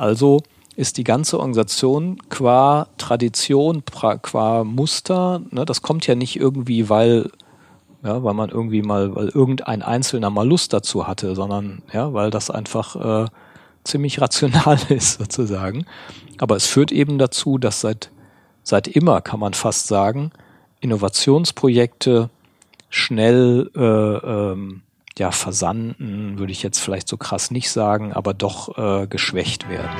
Also ist die ganze Organisation qua Tradition, qua Muster, ne, das kommt ja nicht irgendwie, weil, ja, weil man irgendwie mal, weil irgendein Einzelner mal Lust dazu hatte, sondern ja, weil das einfach äh, ziemlich rational ist sozusagen. Aber es führt eben dazu, dass seit, seit immer, kann man fast sagen, Innovationsprojekte schnell äh, ähm, ja, versanden, würde ich jetzt vielleicht so krass nicht sagen, aber doch äh, geschwächt werden.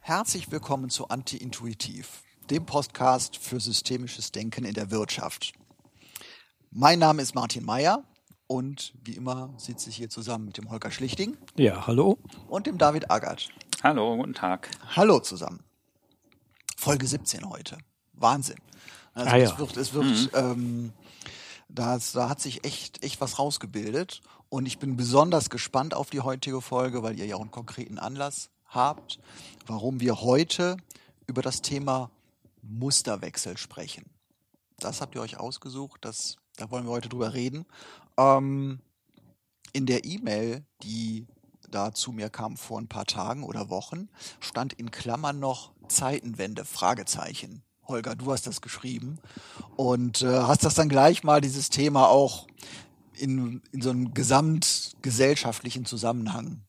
Herzlich willkommen zu Anti-Intuitiv, dem Podcast für systemisches Denken in der Wirtschaft. Mein Name ist Martin Meyer und wie immer sitze ich hier zusammen mit dem Holger Schlichting. Ja, hallo. Und dem David Agatsch. Hallo, guten Tag. Hallo zusammen. Folge 17 heute. Wahnsinn. Also ah, ja. es wird, es wird, mhm. ähm, das, da hat sich echt, echt was rausgebildet. Und ich bin besonders gespannt auf die heutige Folge, weil ihr ja auch einen konkreten Anlass habt, warum wir heute über das Thema Musterwechsel sprechen. Das habt ihr euch ausgesucht, das, da wollen wir heute drüber reden. Ähm, in der E-Mail, die da zu mir kam vor ein paar Tagen oder Wochen, stand in Klammern noch Zeitenwende, Fragezeichen. Holger, du hast das geschrieben und äh, hast das dann gleich mal dieses Thema auch in, in so einen gesamtgesellschaftlichen Zusammenhang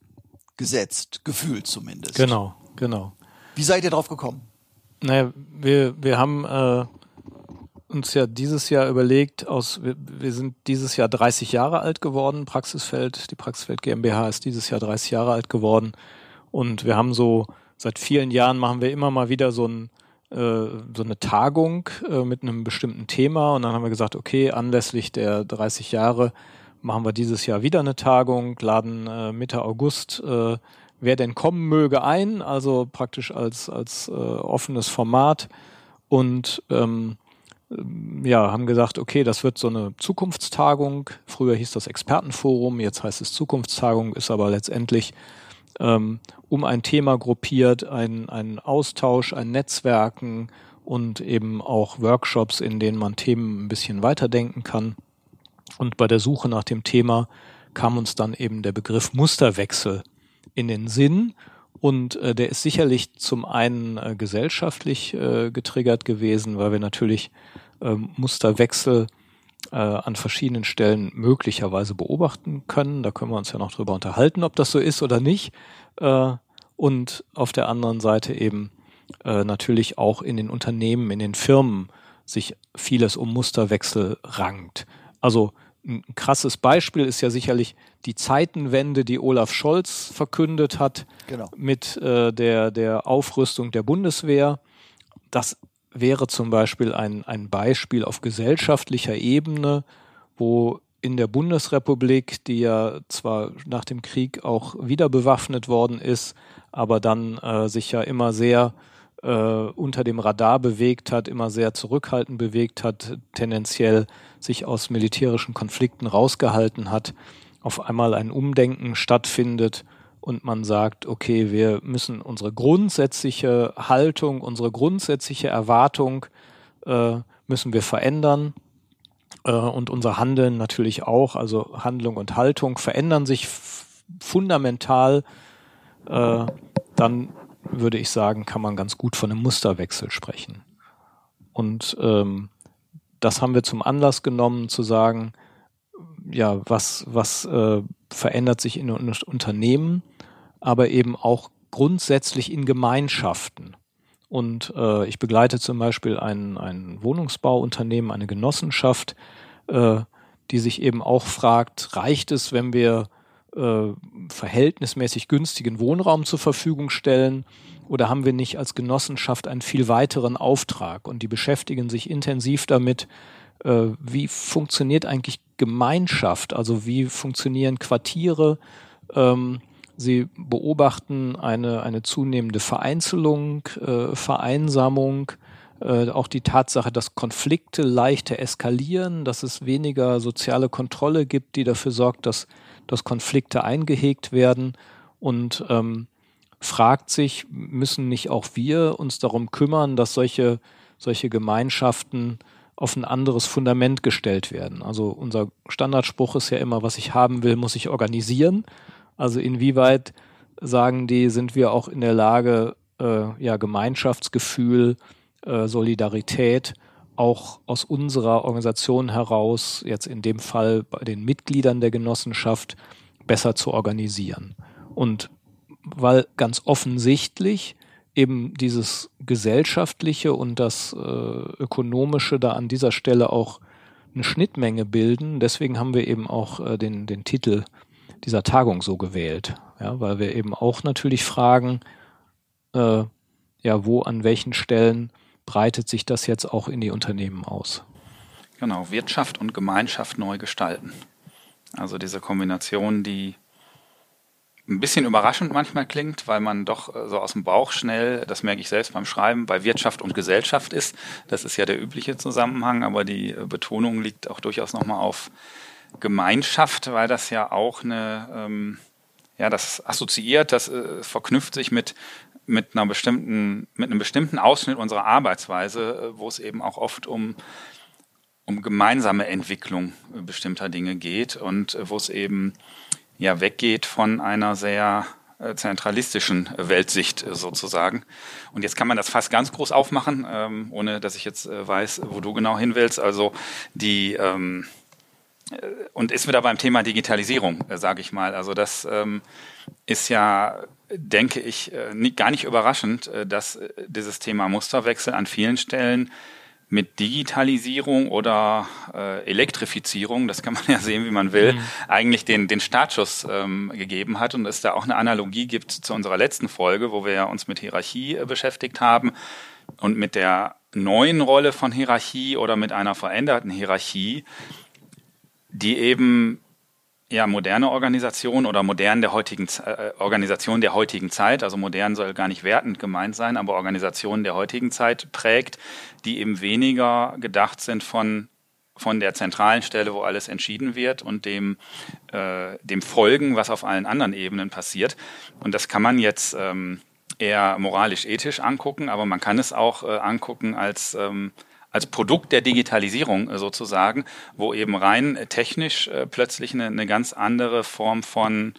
gesetzt, gefühlt zumindest. Genau, genau. Wie seid ihr drauf gekommen? Naja, wir, wir haben äh, uns ja dieses Jahr überlegt, aus, wir, wir sind dieses Jahr 30 Jahre alt geworden, Praxisfeld, die Praxisfeld GmbH ist dieses Jahr 30 Jahre alt geworden. Und wir haben so, seit vielen Jahren machen wir immer mal wieder so ein äh, so eine Tagung äh, mit einem bestimmten Thema. Und dann haben wir gesagt, okay, anlässlich der 30 Jahre machen wir dieses Jahr wieder eine Tagung, laden äh, Mitte August äh, wer denn kommen möge ein, also praktisch als, als äh, offenes Format und ähm, ja, haben gesagt, okay, das wird so eine Zukunftstagung. Früher hieß das Expertenforum, jetzt heißt es Zukunftstagung, ist aber letztendlich ähm, um ein Thema gruppiert, ein, ein Austausch, ein Netzwerken und eben auch Workshops, in denen man Themen ein bisschen weiterdenken kann. Und bei der Suche nach dem Thema kam uns dann eben der Begriff Musterwechsel in den Sinn. Und äh, der ist sicherlich zum einen äh, gesellschaftlich äh, getriggert gewesen, weil wir natürlich äh, Musterwechsel äh, an verschiedenen Stellen möglicherweise beobachten können. Da können wir uns ja noch drüber unterhalten, ob das so ist oder nicht. Äh, und auf der anderen Seite eben äh, natürlich auch in den Unternehmen, in den Firmen sich vieles um Musterwechsel rankt. Also ein krasses Beispiel ist ja sicherlich die Zeitenwende, die Olaf Scholz verkündet hat genau. mit äh, der, der Aufrüstung der Bundeswehr. Das wäre zum Beispiel ein, ein Beispiel auf gesellschaftlicher Ebene, wo in der Bundesrepublik, die ja zwar nach dem Krieg auch wieder bewaffnet worden ist, aber dann äh, sich ja immer sehr äh, unter dem Radar bewegt hat, immer sehr zurückhaltend bewegt hat, tendenziell sich aus militärischen Konflikten rausgehalten hat, auf einmal ein Umdenken stattfindet und man sagt, okay, wir müssen unsere grundsätzliche Haltung, unsere grundsätzliche Erwartung äh, müssen wir verändern. Äh, und unser Handeln natürlich auch, also Handlung und Haltung verändern sich fundamental, äh, dann würde ich sagen, kann man ganz gut von einem Musterwechsel sprechen. Und ähm, das haben wir zum Anlass genommen, zu sagen, ja, was, was äh, verändert sich in Unternehmen, aber eben auch grundsätzlich in Gemeinschaften. Und äh, ich begleite zum Beispiel ein, ein Wohnungsbauunternehmen, eine Genossenschaft, äh, die sich eben auch fragt, reicht es, wenn wir äh, verhältnismäßig günstigen Wohnraum zur Verfügung stellen? Oder haben wir nicht als Genossenschaft einen viel weiteren Auftrag? Und die beschäftigen sich intensiv damit, äh, wie funktioniert eigentlich Gemeinschaft? Also wie funktionieren Quartiere? Ähm, sie beobachten eine, eine zunehmende Vereinzelung, äh, Vereinsamung, äh, auch die Tatsache, dass Konflikte leichter eskalieren, dass es weniger soziale Kontrolle gibt, die dafür sorgt, dass dass Konflikte eingehegt werden und ähm, fragt sich, müssen nicht auch wir uns darum kümmern, dass solche, solche Gemeinschaften auf ein anderes Fundament gestellt werden. Also unser Standardspruch ist ja immer, was ich haben will, muss ich organisieren. Also inwieweit sagen die, sind wir auch in der Lage, äh, ja, Gemeinschaftsgefühl, äh, Solidarität auch aus unserer Organisation heraus, jetzt in dem Fall bei den Mitgliedern der Genossenschaft, besser zu organisieren. Und weil ganz offensichtlich eben dieses gesellschaftliche und das äh, ökonomische da an dieser Stelle auch eine Schnittmenge bilden. Deswegen haben wir eben auch äh, den, den Titel dieser Tagung so gewählt, ja, weil wir eben auch natürlich fragen, äh, ja, wo an welchen Stellen breitet sich das jetzt auch in die Unternehmen aus? Genau, Wirtschaft und Gemeinschaft neu gestalten. Also diese Kombination, die ein bisschen überraschend manchmal klingt, weil man doch äh, so aus dem Bauch schnell, das merke ich selbst beim Schreiben, bei Wirtschaft und Gesellschaft ist. Das ist ja der übliche Zusammenhang, aber die äh, Betonung liegt auch durchaus nochmal auf Gemeinschaft, weil das ja auch eine, ähm, ja, das assoziiert, das äh, verknüpft sich mit mit einer bestimmten, mit einem bestimmten Ausschnitt unserer Arbeitsweise, äh, wo es eben auch oft um um gemeinsame Entwicklung bestimmter Dinge geht und wo es eben ja weggeht von einer sehr äh, zentralistischen Weltsicht äh, sozusagen. Und jetzt kann man das fast ganz groß aufmachen, ähm, ohne dass ich jetzt äh, weiß, wo du genau hin willst. Also die ähm, und ist wieder beim Thema Digitalisierung, sage ich mal. Also das ähm, ist ja, denke ich, gar nicht überraschend, dass dieses Thema Musterwechsel an vielen Stellen mit Digitalisierung oder äh, Elektrifizierung, das kann man ja sehen, wie man will, mhm. eigentlich den, den Startschuss ähm, gegeben hat und es da auch eine Analogie gibt zu unserer letzten Folge, wo wir uns mit Hierarchie äh, beschäftigt haben und mit der neuen Rolle von Hierarchie oder mit einer veränderten Hierarchie, die eben ja, moderne Organisation oder modern der heutigen äh, Organisation der heutigen Zeit, also modern soll gar nicht wertend gemeint sein, aber Organisation der heutigen Zeit prägt, die eben weniger gedacht sind von von der zentralen Stelle, wo alles entschieden wird und dem, äh, dem Folgen, was auf allen anderen Ebenen passiert. Und das kann man jetzt ähm, eher moralisch-ethisch angucken, aber man kann es auch äh, angucken als ähm, als Produkt der Digitalisierung äh, sozusagen, wo eben rein äh, technisch äh, plötzlich eine, eine ganz andere Form von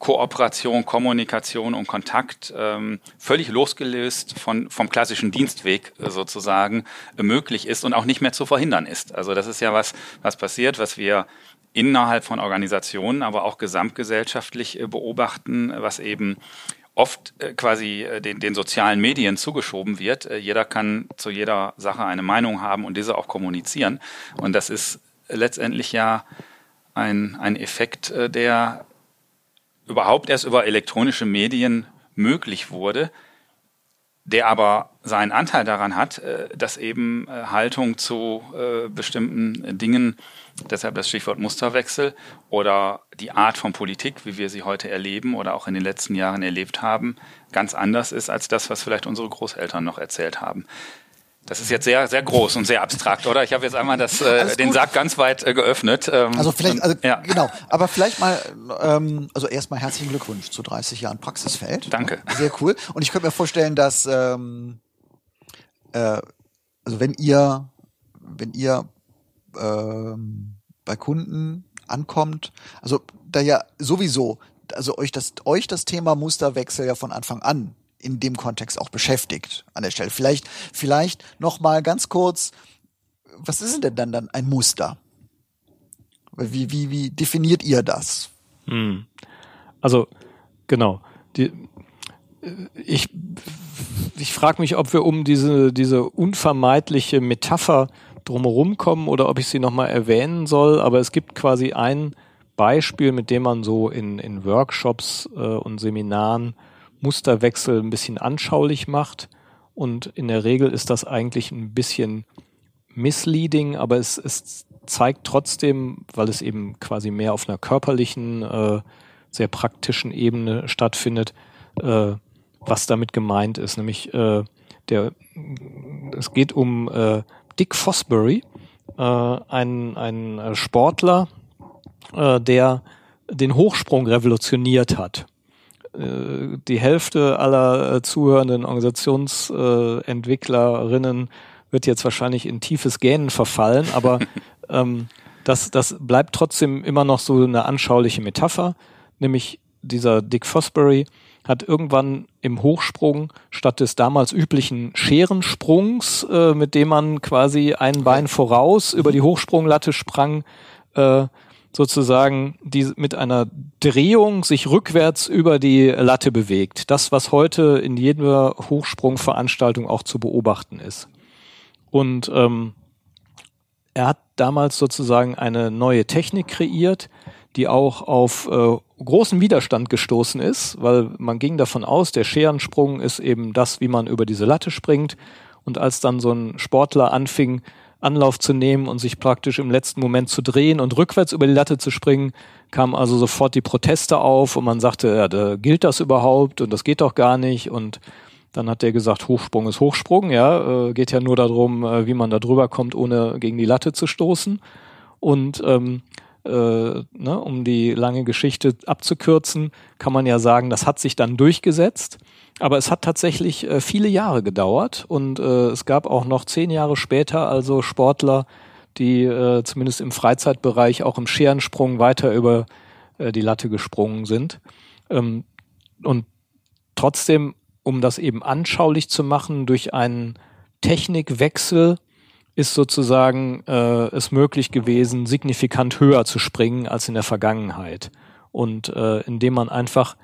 Kooperation, Kommunikation und Kontakt ähm, völlig losgelöst von, vom klassischen Dienstweg sozusagen möglich ist und auch nicht mehr zu verhindern ist. Also das ist ja was, was passiert, was wir innerhalb von Organisationen, aber auch gesamtgesellschaftlich beobachten, was eben oft äh, quasi äh, den, den sozialen Medien zugeschoben wird. Äh, jeder kann zu jeder Sache eine Meinung haben und diese auch kommunizieren. Und das ist letztendlich ja ein, ein Effekt, der überhaupt erst über elektronische Medien möglich wurde, der aber seinen Anteil daran hat, äh, dass eben äh, Haltung zu äh, bestimmten Dingen, deshalb das Stichwort Musterwechsel oder die Art von Politik, wie wir sie heute erleben oder auch in den letzten Jahren erlebt haben, ganz anders ist als das, was vielleicht unsere Großeltern noch erzählt haben. Das ist jetzt sehr, sehr groß und sehr abstrakt, oder? Ich habe jetzt einmal das, äh, den Sack ganz weit äh, geöffnet. Ähm, also vielleicht, also, ja. genau. Aber vielleicht mal, ähm, also erstmal herzlichen Glückwunsch zu 30 Jahren Praxisfeld. Danke. Sehr cool. Und ich könnte mir vorstellen, dass, ähm, äh, also wenn ihr, wenn ihr ähm, bei Kunden ankommt, also da ja sowieso, also euch das, euch das Thema Musterwechsel ja von Anfang an in dem Kontext auch beschäftigt an der Stelle. Vielleicht, vielleicht noch mal ganz kurz, was ist denn dann dann ein Muster? Wie, wie, wie definiert ihr das? Hm. Also, genau. Die, ich ich frage mich, ob wir um diese, diese unvermeidliche Metapher drumherum kommen oder ob ich sie nochmal erwähnen soll. Aber es gibt quasi ein Beispiel, mit dem man so in, in Workshops äh, und Seminaren Musterwechsel ein bisschen anschaulich macht. Und in der Regel ist das eigentlich ein bisschen misleading, aber es, es zeigt trotzdem, weil es eben quasi mehr auf einer körperlichen, äh, sehr praktischen Ebene stattfindet, äh, was damit gemeint ist. Nämlich äh, der, es geht um äh, Dick Fosbury, äh, ein, ein Sportler, äh, der den Hochsprung revolutioniert hat. Äh, die Hälfte aller äh, zuhörenden Organisationsentwicklerinnen wird jetzt wahrscheinlich in tiefes Gähnen verfallen, aber ähm, das, das bleibt trotzdem immer noch so eine anschauliche Metapher, nämlich dieser Dick Fosbury hat irgendwann im Hochsprung statt des damals üblichen Scherensprungs, äh, mit dem man quasi ein Bein voraus über die Hochsprunglatte sprang, äh, sozusagen die mit einer Drehung sich rückwärts über die Latte bewegt. Das, was heute in jeder Hochsprungveranstaltung auch zu beobachten ist. Und ähm, er hat damals sozusagen eine neue Technik kreiert, die auch auf äh, großen Widerstand gestoßen ist, weil man ging davon aus, der Scherensprung ist eben das, wie man über diese Latte springt. Und als dann so ein Sportler anfing, Anlauf zu nehmen und sich praktisch im letzten Moment zu drehen und rückwärts über die Latte zu springen, kamen also sofort die Proteste auf und man sagte, ja, da gilt das überhaupt und das geht doch gar nicht und dann hat der gesagt, Hochsprung ist Hochsprung, ja, äh, geht ja nur darum, äh, wie man da drüber kommt, ohne gegen die Latte zu stoßen. Und ähm, äh, ne, um die lange Geschichte abzukürzen, kann man ja sagen, das hat sich dann durchgesetzt. Aber es hat tatsächlich äh, viele Jahre gedauert und äh, es gab auch noch zehn Jahre später also Sportler, die äh, zumindest im Freizeitbereich auch im Scherensprung weiter über äh, die Latte gesprungen sind. Ähm, und trotzdem, um das eben anschaulich zu machen, durch einen Technikwechsel ist sozusagen äh, es möglich gewesen, signifikant höher zu springen als in der Vergangenheit. Und äh, indem man einfach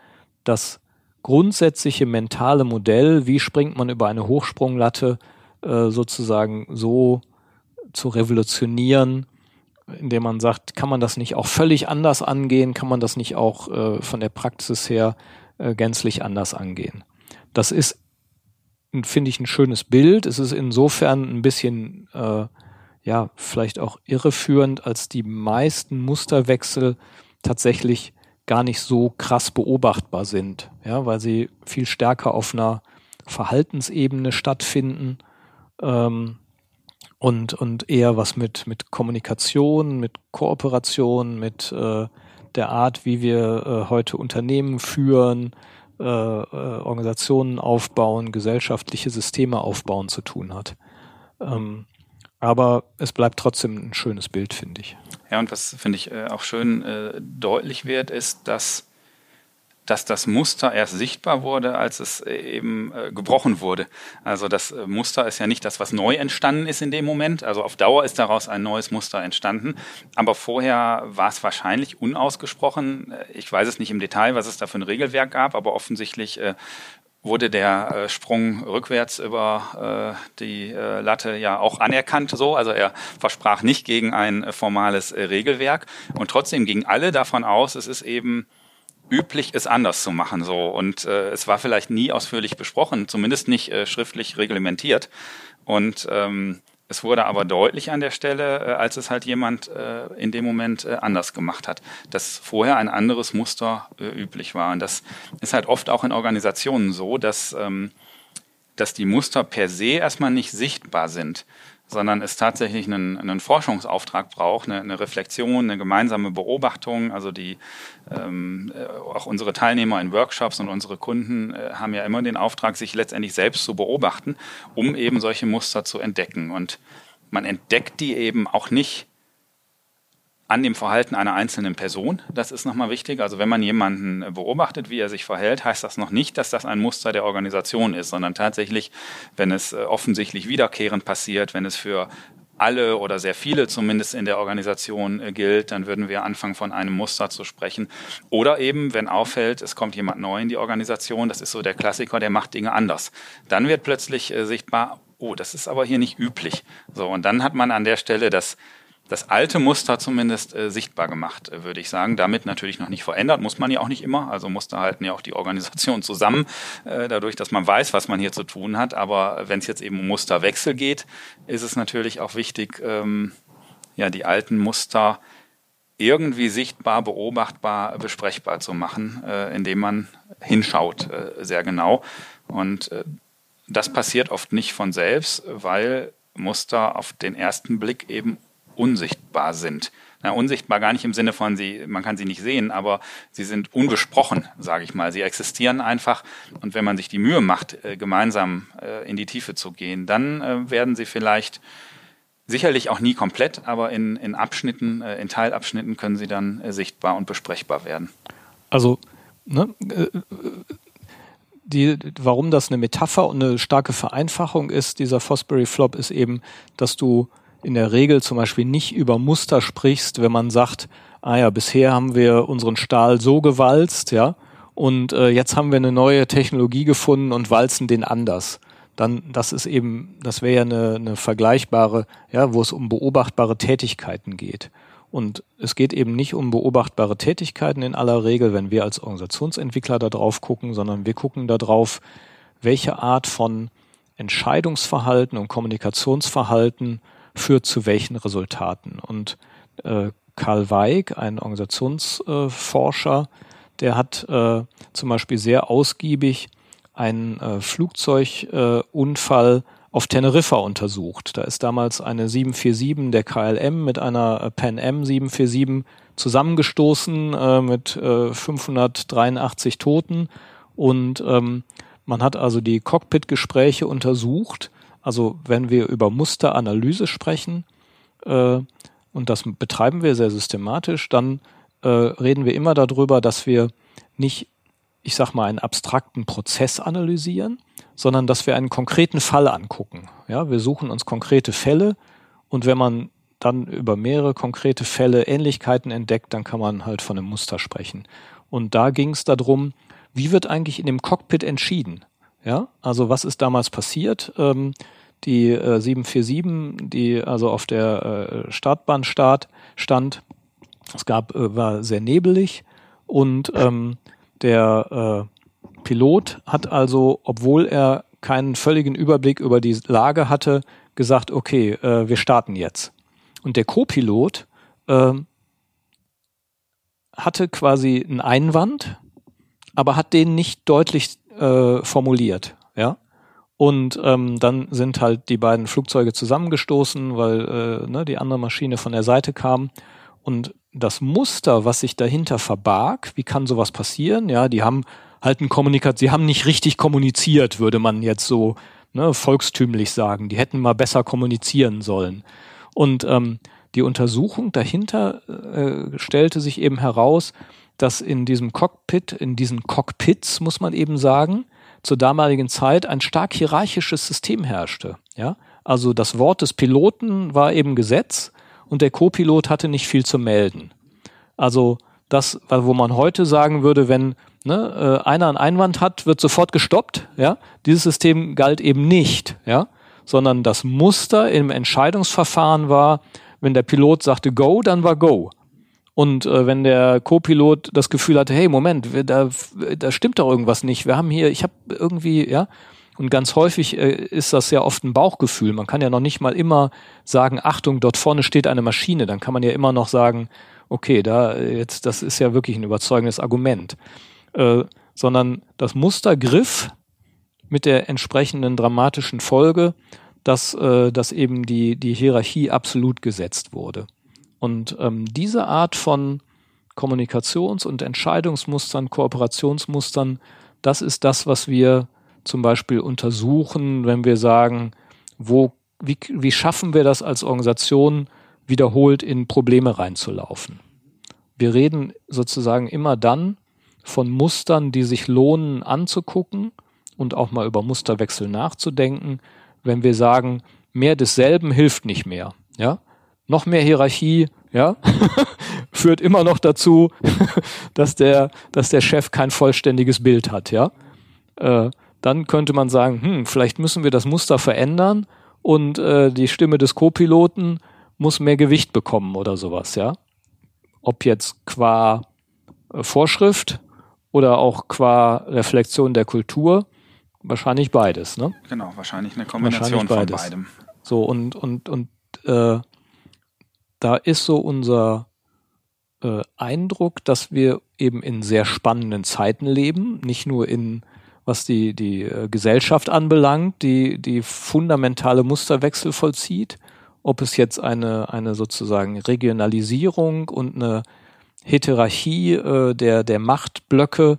das grundsätzliche mentale Modell, wie springt man über eine Hochsprunglatte, äh, sozusagen so zu revolutionieren, indem man sagt, kann man das nicht auch völlig anders angehen, kann man das nicht auch äh, von der Praxis her äh, gänzlich anders angehen. Das ist, finde ich, ein schönes Bild. Es ist insofern ein bisschen, äh, ja, vielleicht auch irreführend, als die meisten Musterwechsel tatsächlich gar nicht so krass beobachtbar sind, ja, weil sie viel stärker auf einer Verhaltensebene stattfinden ähm, und, und eher was mit, mit Kommunikation, mit Kooperation, mit äh, der Art, wie wir äh, heute Unternehmen führen, äh, äh, Organisationen aufbauen, gesellschaftliche Systeme aufbauen zu tun hat. Ähm, aber es bleibt trotzdem ein schönes Bild, finde ich. Ja, und was finde ich äh, auch schön äh, deutlich wird, ist, dass, dass das Muster erst sichtbar wurde, als es äh, eben äh, gebrochen wurde. Also das äh, Muster ist ja nicht das, was neu entstanden ist in dem Moment. Also auf Dauer ist daraus ein neues Muster entstanden. Aber vorher war es wahrscheinlich unausgesprochen. Äh, ich weiß es nicht im Detail, was es da für ein Regelwerk gab, aber offensichtlich wurde der äh, Sprung rückwärts über äh, die äh, Latte ja auch anerkannt so. Also er versprach nicht gegen ein äh, formales äh, Regelwerk und trotzdem gingen alle davon aus, es ist eben üblich, es anders zu machen so. Und äh, es war vielleicht nie ausführlich besprochen, zumindest nicht äh, schriftlich reglementiert. Und ähm, es wurde aber deutlich an der Stelle, äh, als es halt jemand äh, in dem Moment äh, anders gemacht hat, dass vorher ein anderes Muster üblich war. Und das ist halt oft auch in Organisationen so, dass, ähm, dass die Muster per se erstmal nicht sichtbar sind sondern es tatsächlich einen, einen Forschungsauftrag braucht, eine, eine, Reflexion, eine gemeinsame Beobachtung. Also die ähm, äh, auch unsere Teilnehmer in Workshops und unsere Kunden äh, haben ja immer den Auftrag, sich letztendlich selbst zu beobachten, um eben solche Muster zu entdecken. Und man entdeckt die eben auch nicht an dem Verhalten einer einzelnen Person. Das ist nochmal wichtig. Also wenn man jemanden beobachtet, wie er sich verhält, heißt das noch nicht, dass das ein Muster der Organisation ist, sondern tatsächlich, wenn es äh, offensichtlich wiederkehrend passiert, wenn es für alle oder sehr viele zumindest in der Organisation äh, gilt, dann würden wir anfangen von einem Muster zu sprechen. Oder eben, wenn auffällt, es kommt jemand neu in die Organisation, das ist so der Klassiker, der macht Dinge anders. Dann wird plötzlich äh, sichtbar, oh, das ist aber hier nicht üblich. So, und dann hat man an der Stelle das das alte Muster zumindest äh, sichtbar gemacht, äh, würde ich sagen. Damit natürlich noch nicht verändert, muss man ja auch nicht immer. Also Muster halten ja auch die Organisation zusammen, äh, dadurch, dass man weiß, was man hier zu tun hat. Aber wenn es jetzt eben um Musterwechsel geht, ist es natürlich auch wichtig, ähm, ja, die alten Muster irgendwie sichtbar, beobachtbar, besprechbar zu machen, äh, indem man hinschaut, äh, sehr genau. Und äh, das passiert oft nicht von selbst, weil Muster auf den ersten Blick eben unsichtbar sind. na, unsichtbar gar nicht im Sinne von sie, man kann sie nicht sehen, aber sie sind unbesprochen, sage ich mal. Sie existieren einfach und wenn man sich die Mühe macht, äh, gemeinsam äh, in die Tiefe zu gehen, dann äh, werden sie vielleicht sicherlich auch nie komplett, aber in, in Abschnitten, in Teilabschnitten können sie dann sichtbar und besprechbar werden. Also, ne, die, warum das eine Metapher und eine starke Vereinfachung ist, dieser Fosbury Flop, ist eben, dass du in der Regel zum Beispiel nicht über Muster sprichst, wenn man sagt, ah ja, bisher haben wir unseren Stahl so gewalzt, ja, und äh, jetzt haben wir eine neue Technologie gefunden und walzen den anders. Dann, das ist eben, das wäre ja eine, eine vergleichbare, ja, wo es um beobachtbare Tätigkeiten geht. Und es geht eben nicht um beobachtbare Tätigkeiten in aller Regel, wenn wir als Organisationsentwickler da drauf gucken, sondern wir gucken da drauf, welche Art von Entscheidungsverhalten und Kommunikationsverhalten führt zu welchen Resultaten. Und äh, Karl Weig, ein Organisationsforscher, der hat äh, zum Beispiel sehr ausgiebig einen äh, Flugzeugunfall auf Teneriffa untersucht. Da ist damals eine 747 der KLM mit einer äh, Pan Am 747 zusammengestoßen äh, mit äh, 583 Toten und ähm, man hat also die Cockpit-Gespräche untersucht. Also wenn wir über Musteranalyse sprechen, äh, und das betreiben wir sehr systematisch, dann äh, reden wir immer darüber, dass wir nicht, ich sag mal, einen abstrakten Prozess analysieren, sondern dass wir einen konkreten Fall angucken. Ja, wir suchen uns konkrete Fälle und wenn man dann über mehrere konkrete Fälle Ähnlichkeiten entdeckt, dann kann man halt von einem Muster sprechen. Und da ging es darum, wie wird eigentlich in dem Cockpit entschieden? Ja, also was ist damals passiert? Ähm, die äh, 747, die also auf der äh, Startbahn start, stand, es gab, äh, war sehr nebelig und ähm, der äh, Pilot hat also, obwohl er keinen völligen Überblick über die Lage hatte, gesagt, okay, äh, wir starten jetzt. Und der Co-Pilot äh, hatte quasi einen Einwand, aber hat den nicht deutlich äh, formuliert, ja. Und ähm, dann sind halt die beiden Flugzeuge zusammengestoßen, weil äh, ne, die andere Maschine von der Seite kam. Und das Muster, was sich dahinter verbarg, wie kann sowas passieren? Ja, die haben halt ein Kommunikat, sie haben nicht richtig kommuniziert, würde man jetzt so ne, volkstümlich sagen. Die hätten mal besser kommunizieren sollen. Und ähm, die Untersuchung dahinter äh, stellte sich eben heraus, dass in diesem Cockpit, in diesen Cockpits, muss man eben sagen, zur damaligen Zeit ein stark hierarchisches System herrschte. Ja? Also das Wort des Piloten war eben Gesetz und der Co-Pilot hatte nicht viel zu melden. Also das, wo man heute sagen würde, wenn ne, äh, einer einen Einwand hat, wird sofort gestoppt. Ja? Dieses System galt eben nicht, ja? sondern das Muster im Entscheidungsverfahren war, wenn der Pilot sagte Go, dann war Go. Und äh, wenn der Co-Pilot das Gefühl hatte, hey, Moment, da, da stimmt doch irgendwas nicht. Wir haben hier, ich habe irgendwie, ja, und ganz häufig äh, ist das ja oft ein Bauchgefühl. Man kann ja noch nicht mal immer sagen, Achtung, dort vorne steht eine Maschine. Dann kann man ja immer noch sagen, okay, da jetzt, das ist ja wirklich ein überzeugendes Argument. Äh, sondern das Muster griff mit der entsprechenden dramatischen Folge, dass, äh, dass eben die, die Hierarchie absolut gesetzt wurde. Und ähm, diese Art von Kommunikations- und Entscheidungsmustern, Kooperationsmustern, das ist das, was wir zum Beispiel untersuchen, wenn wir sagen, wo, wie, wie schaffen wir das als Organisation, wiederholt in Probleme reinzulaufen. Wir reden sozusagen immer dann, von Mustern, die sich lohnen anzugucken und auch mal über Musterwechsel nachzudenken, wenn wir sagen, mehr desselben hilft nicht mehr, ja? Noch mehr Hierarchie, ja, führt immer noch dazu, dass der, dass der Chef kein vollständiges Bild hat, ja. Äh, dann könnte man sagen, hm, vielleicht müssen wir das Muster verändern und äh, die Stimme des Co-Piloten muss mehr Gewicht bekommen oder sowas, ja. Ob jetzt qua äh, Vorschrift oder auch qua Reflexion der Kultur? Wahrscheinlich beides, ne? Genau, wahrscheinlich eine Kombination wahrscheinlich von beidem. So, und, und, und äh, da ist so unser äh, Eindruck, dass wir eben in sehr spannenden Zeiten leben, nicht nur in was die, die äh, Gesellschaft anbelangt, die, die fundamentale Musterwechsel vollzieht. Ob es jetzt eine, eine sozusagen Regionalisierung und eine Heterarchie äh, der, der Machtblöcke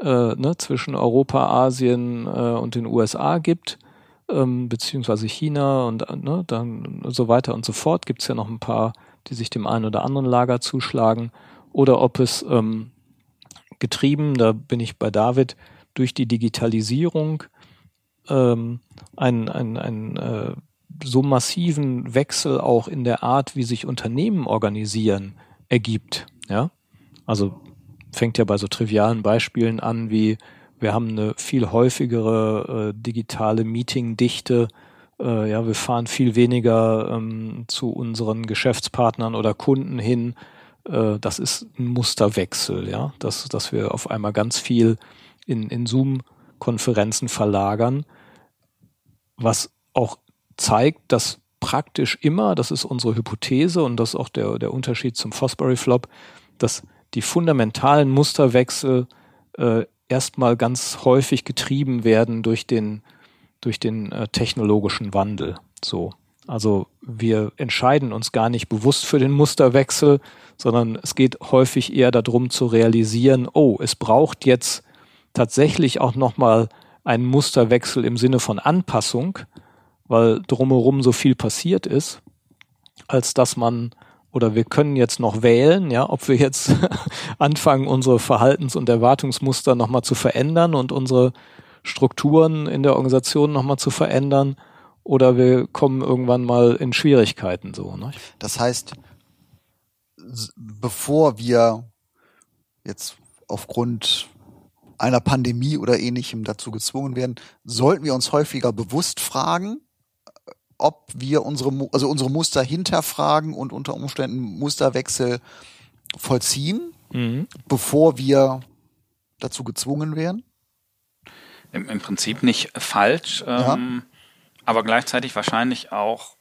äh, ne, zwischen Europa, Asien äh, und den USA gibt, ähm, beziehungsweise China und äh, ne, dann so weiter und so fort. Gibt es ja noch ein paar, die sich dem einen oder anderen Lager zuschlagen. Oder ob es ähm, getrieben, da bin ich bei David, durch die Digitalisierung ähm, ein, ein, ein äh, so massiven Wechsel auch in der Art, wie sich Unternehmen organisieren, ergibt. Ja, also fängt ja bei so trivialen Beispielen an, wie wir haben eine viel häufigere äh, digitale Meetingdichte. Äh, ja, wir fahren viel weniger ähm, zu unseren Geschäftspartnern oder Kunden hin. Äh, das ist ein Musterwechsel, ja, dass, dass wir auf einmal ganz viel in, in Zoom-Konferenzen verlagern, was auch zeigt, dass praktisch immer, das ist unsere Hypothese und das ist auch der, der Unterschied zum Fosbury Flop, dass die fundamentalen Musterwechsel äh, erstmal ganz häufig getrieben werden durch den, durch den äh, technologischen Wandel. So. Also wir entscheiden uns gar nicht bewusst für den Musterwechsel, sondern es geht häufig eher darum zu realisieren, oh, es braucht jetzt tatsächlich auch nochmal einen Musterwechsel im Sinne von Anpassung, weil drumherum so viel passiert ist, als dass man oder wir können jetzt noch wählen, ja, ob wir jetzt anfangen, unsere Verhaltens- und Erwartungsmuster nochmal zu verändern und unsere Strukturen in der Organisation nochmal zu verändern oder wir kommen irgendwann mal in Schwierigkeiten so. Ne? Das heißt, bevor wir jetzt aufgrund einer Pandemie oder ähnlichem dazu gezwungen werden, sollten wir uns häufiger bewusst fragen, ob wir unsere, also unsere Muster hinterfragen und unter Umständen Musterwechsel vollziehen, mhm. bevor wir dazu gezwungen werden? Im, im Prinzip nicht falsch, ja. ähm, aber gleichzeitig wahrscheinlich auch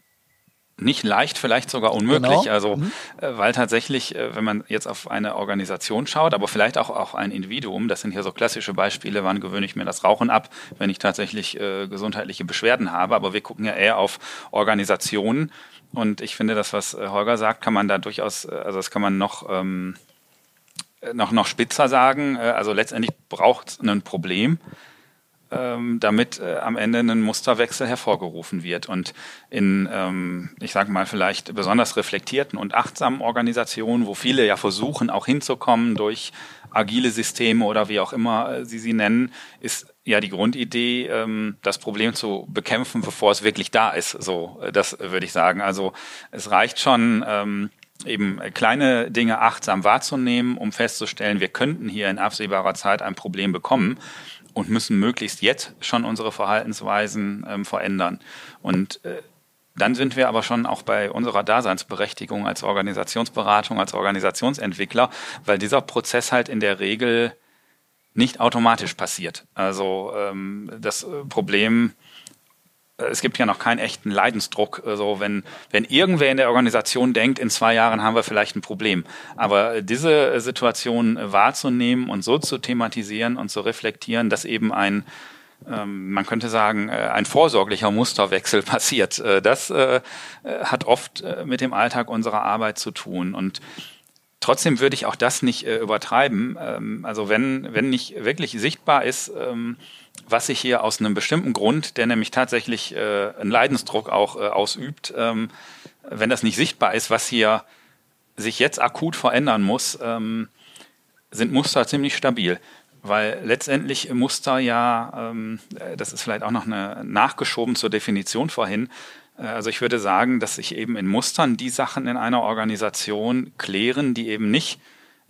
nicht leicht, vielleicht sogar unmöglich. Genau. Also, mhm. äh, weil tatsächlich, äh, wenn man jetzt auf eine Organisation schaut, aber vielleicht auch, auch ein Individuum, das sind hier so klassische Beispiele, wann gewöhne ich mir das Rauchen ab, wenn ich tatsächlich äh, gesundheitliche Beschwerden habe. Aber wir gucken ja eher auf Organisationen. Und ich finde, das, was äh, Holger sagt, kann man da durchaus, also das kann man noch, ähm, noch, noch spitzer sagen. Also letztendlich braucht es ein Problem ähm, damit äh, am Ende ein Musterwechsel hervorgerufen wird. Und in, ähm, ich sage mal, vielleicht besonders reflektierten und achtsamen Organisationen, wo viele ja versuchen, auch hinzukommen durch agile Systeme oder wie auch immer äh, sie sie nennen, ist ja die Grundidee, ähm, das Problem zu bekämpfen, bevor es wirklich da ist. So, äh, das würde ich sagen. Also es reicht schon, ähm, eben kleine Dinge achtsam wahrzunehmen, um festzustellen, wir könnten hier in absehbarer Zeit ein Problem bekommen und müssen möglichst jetzt schon unsere Verhaltensweisen ähm, verändern. Und äh, dann sind wir aber schon auch bei unserer Daseinsberechtigung als Organisationsberatung, als Organisationsentwickler, weil dieser Prozess halt in der Regel nicht automatisch passiert. Also ähm, das Problem es gibt ja noch keinen echten Leidensdruck. Also wenn, wenn irgendwer in der Organisation denkt, in zwei Jahren haben wir vielleicht ein Problem. Aber diese Situation wahrzunehmen und so zu thematisieren und zu reflektieren, dass eben ein, ähm, man könnte sagen, äh, ein vorsorglicher Musterwechsel passiert, äh, das hat oft mit dem Alltag unserer Arbeit zu tun. Und Trotzdem würde ich auch das nicht übertreiben. Ähm, also wenn, wenn nicht wirklich sichtbar ist, ähm, was sich hier aus einem bestimmten Grund, der nämlich tatsächlich äh, einen Leidensdruck auch äh, ausübt, ähm, wenn das nicht sichtbar ist, was hier sich jetzt akut verändern muss, ähm, sind Muster ziemlich stabil. Weil letztendlich Muster ja, ähm, das ist vielleicht auch noch eine nachgeschoben zur Definition vorhin, äh, also ich würde sagen, dass sich eben in Mustern die Sachen in einer Organisation klären, die eben nicht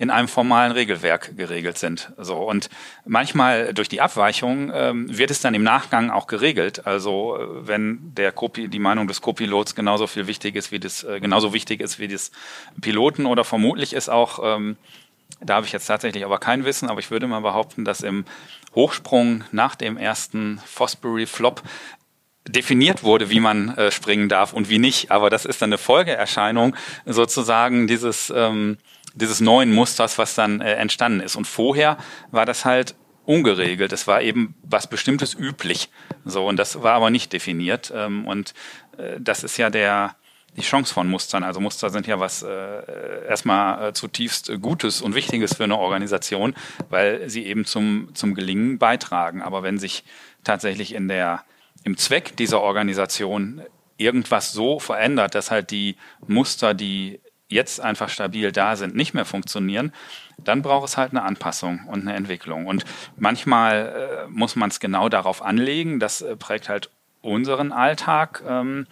in einem formalen Regelwerk geregelt sind. So und manchmal durch die Abweichung ähm, wird es dann im Nachgang auch geregelt. Also äh, wenn der Copi die Meinung des Copilots genauso viel wichtig ist wie das äh, genauso wichtig ist wie das Piloten oder vermutlich ist auch ähm, da habe ich jetzt tatsächlich aber kein Wissen, aber ich würde mal behaupten, dass im Hochsprung nach dem ersten Fosbury Flop definiert wurde, wie man äh, springen darf und wie nicht. Aber das ist dann eine Folgeerscheinung sozusagen dieses ähm, dieses neuen Musters, was dann äh, entstanden ist. Und vorher war das halt ungeregelt. Es war eben was Bestimmtes üblich. So, und das war aber nicht definiert. Ähm, und äh, das ist ja der, die Chance von Mustern. Also Muster sind ja was äh, erstmal äh, zutiefst Gutes und Wichtiges für eine Organisation, weil sie eben zum, zum Gelingen beitragen. Aber wenn sich tatsächlich in der, im Zweck dieser Organisation irgendwas so verändert, dass halt die Muster, die jetzt einfach stabil da sind, nicht mehr funktionieren, dann braucht es halt eine Anpassung und eine Entwicklung. Und manchmal äh, muss man es genau darauf anlegen. Das äh, prägt halt unseren Alltag. Ähm,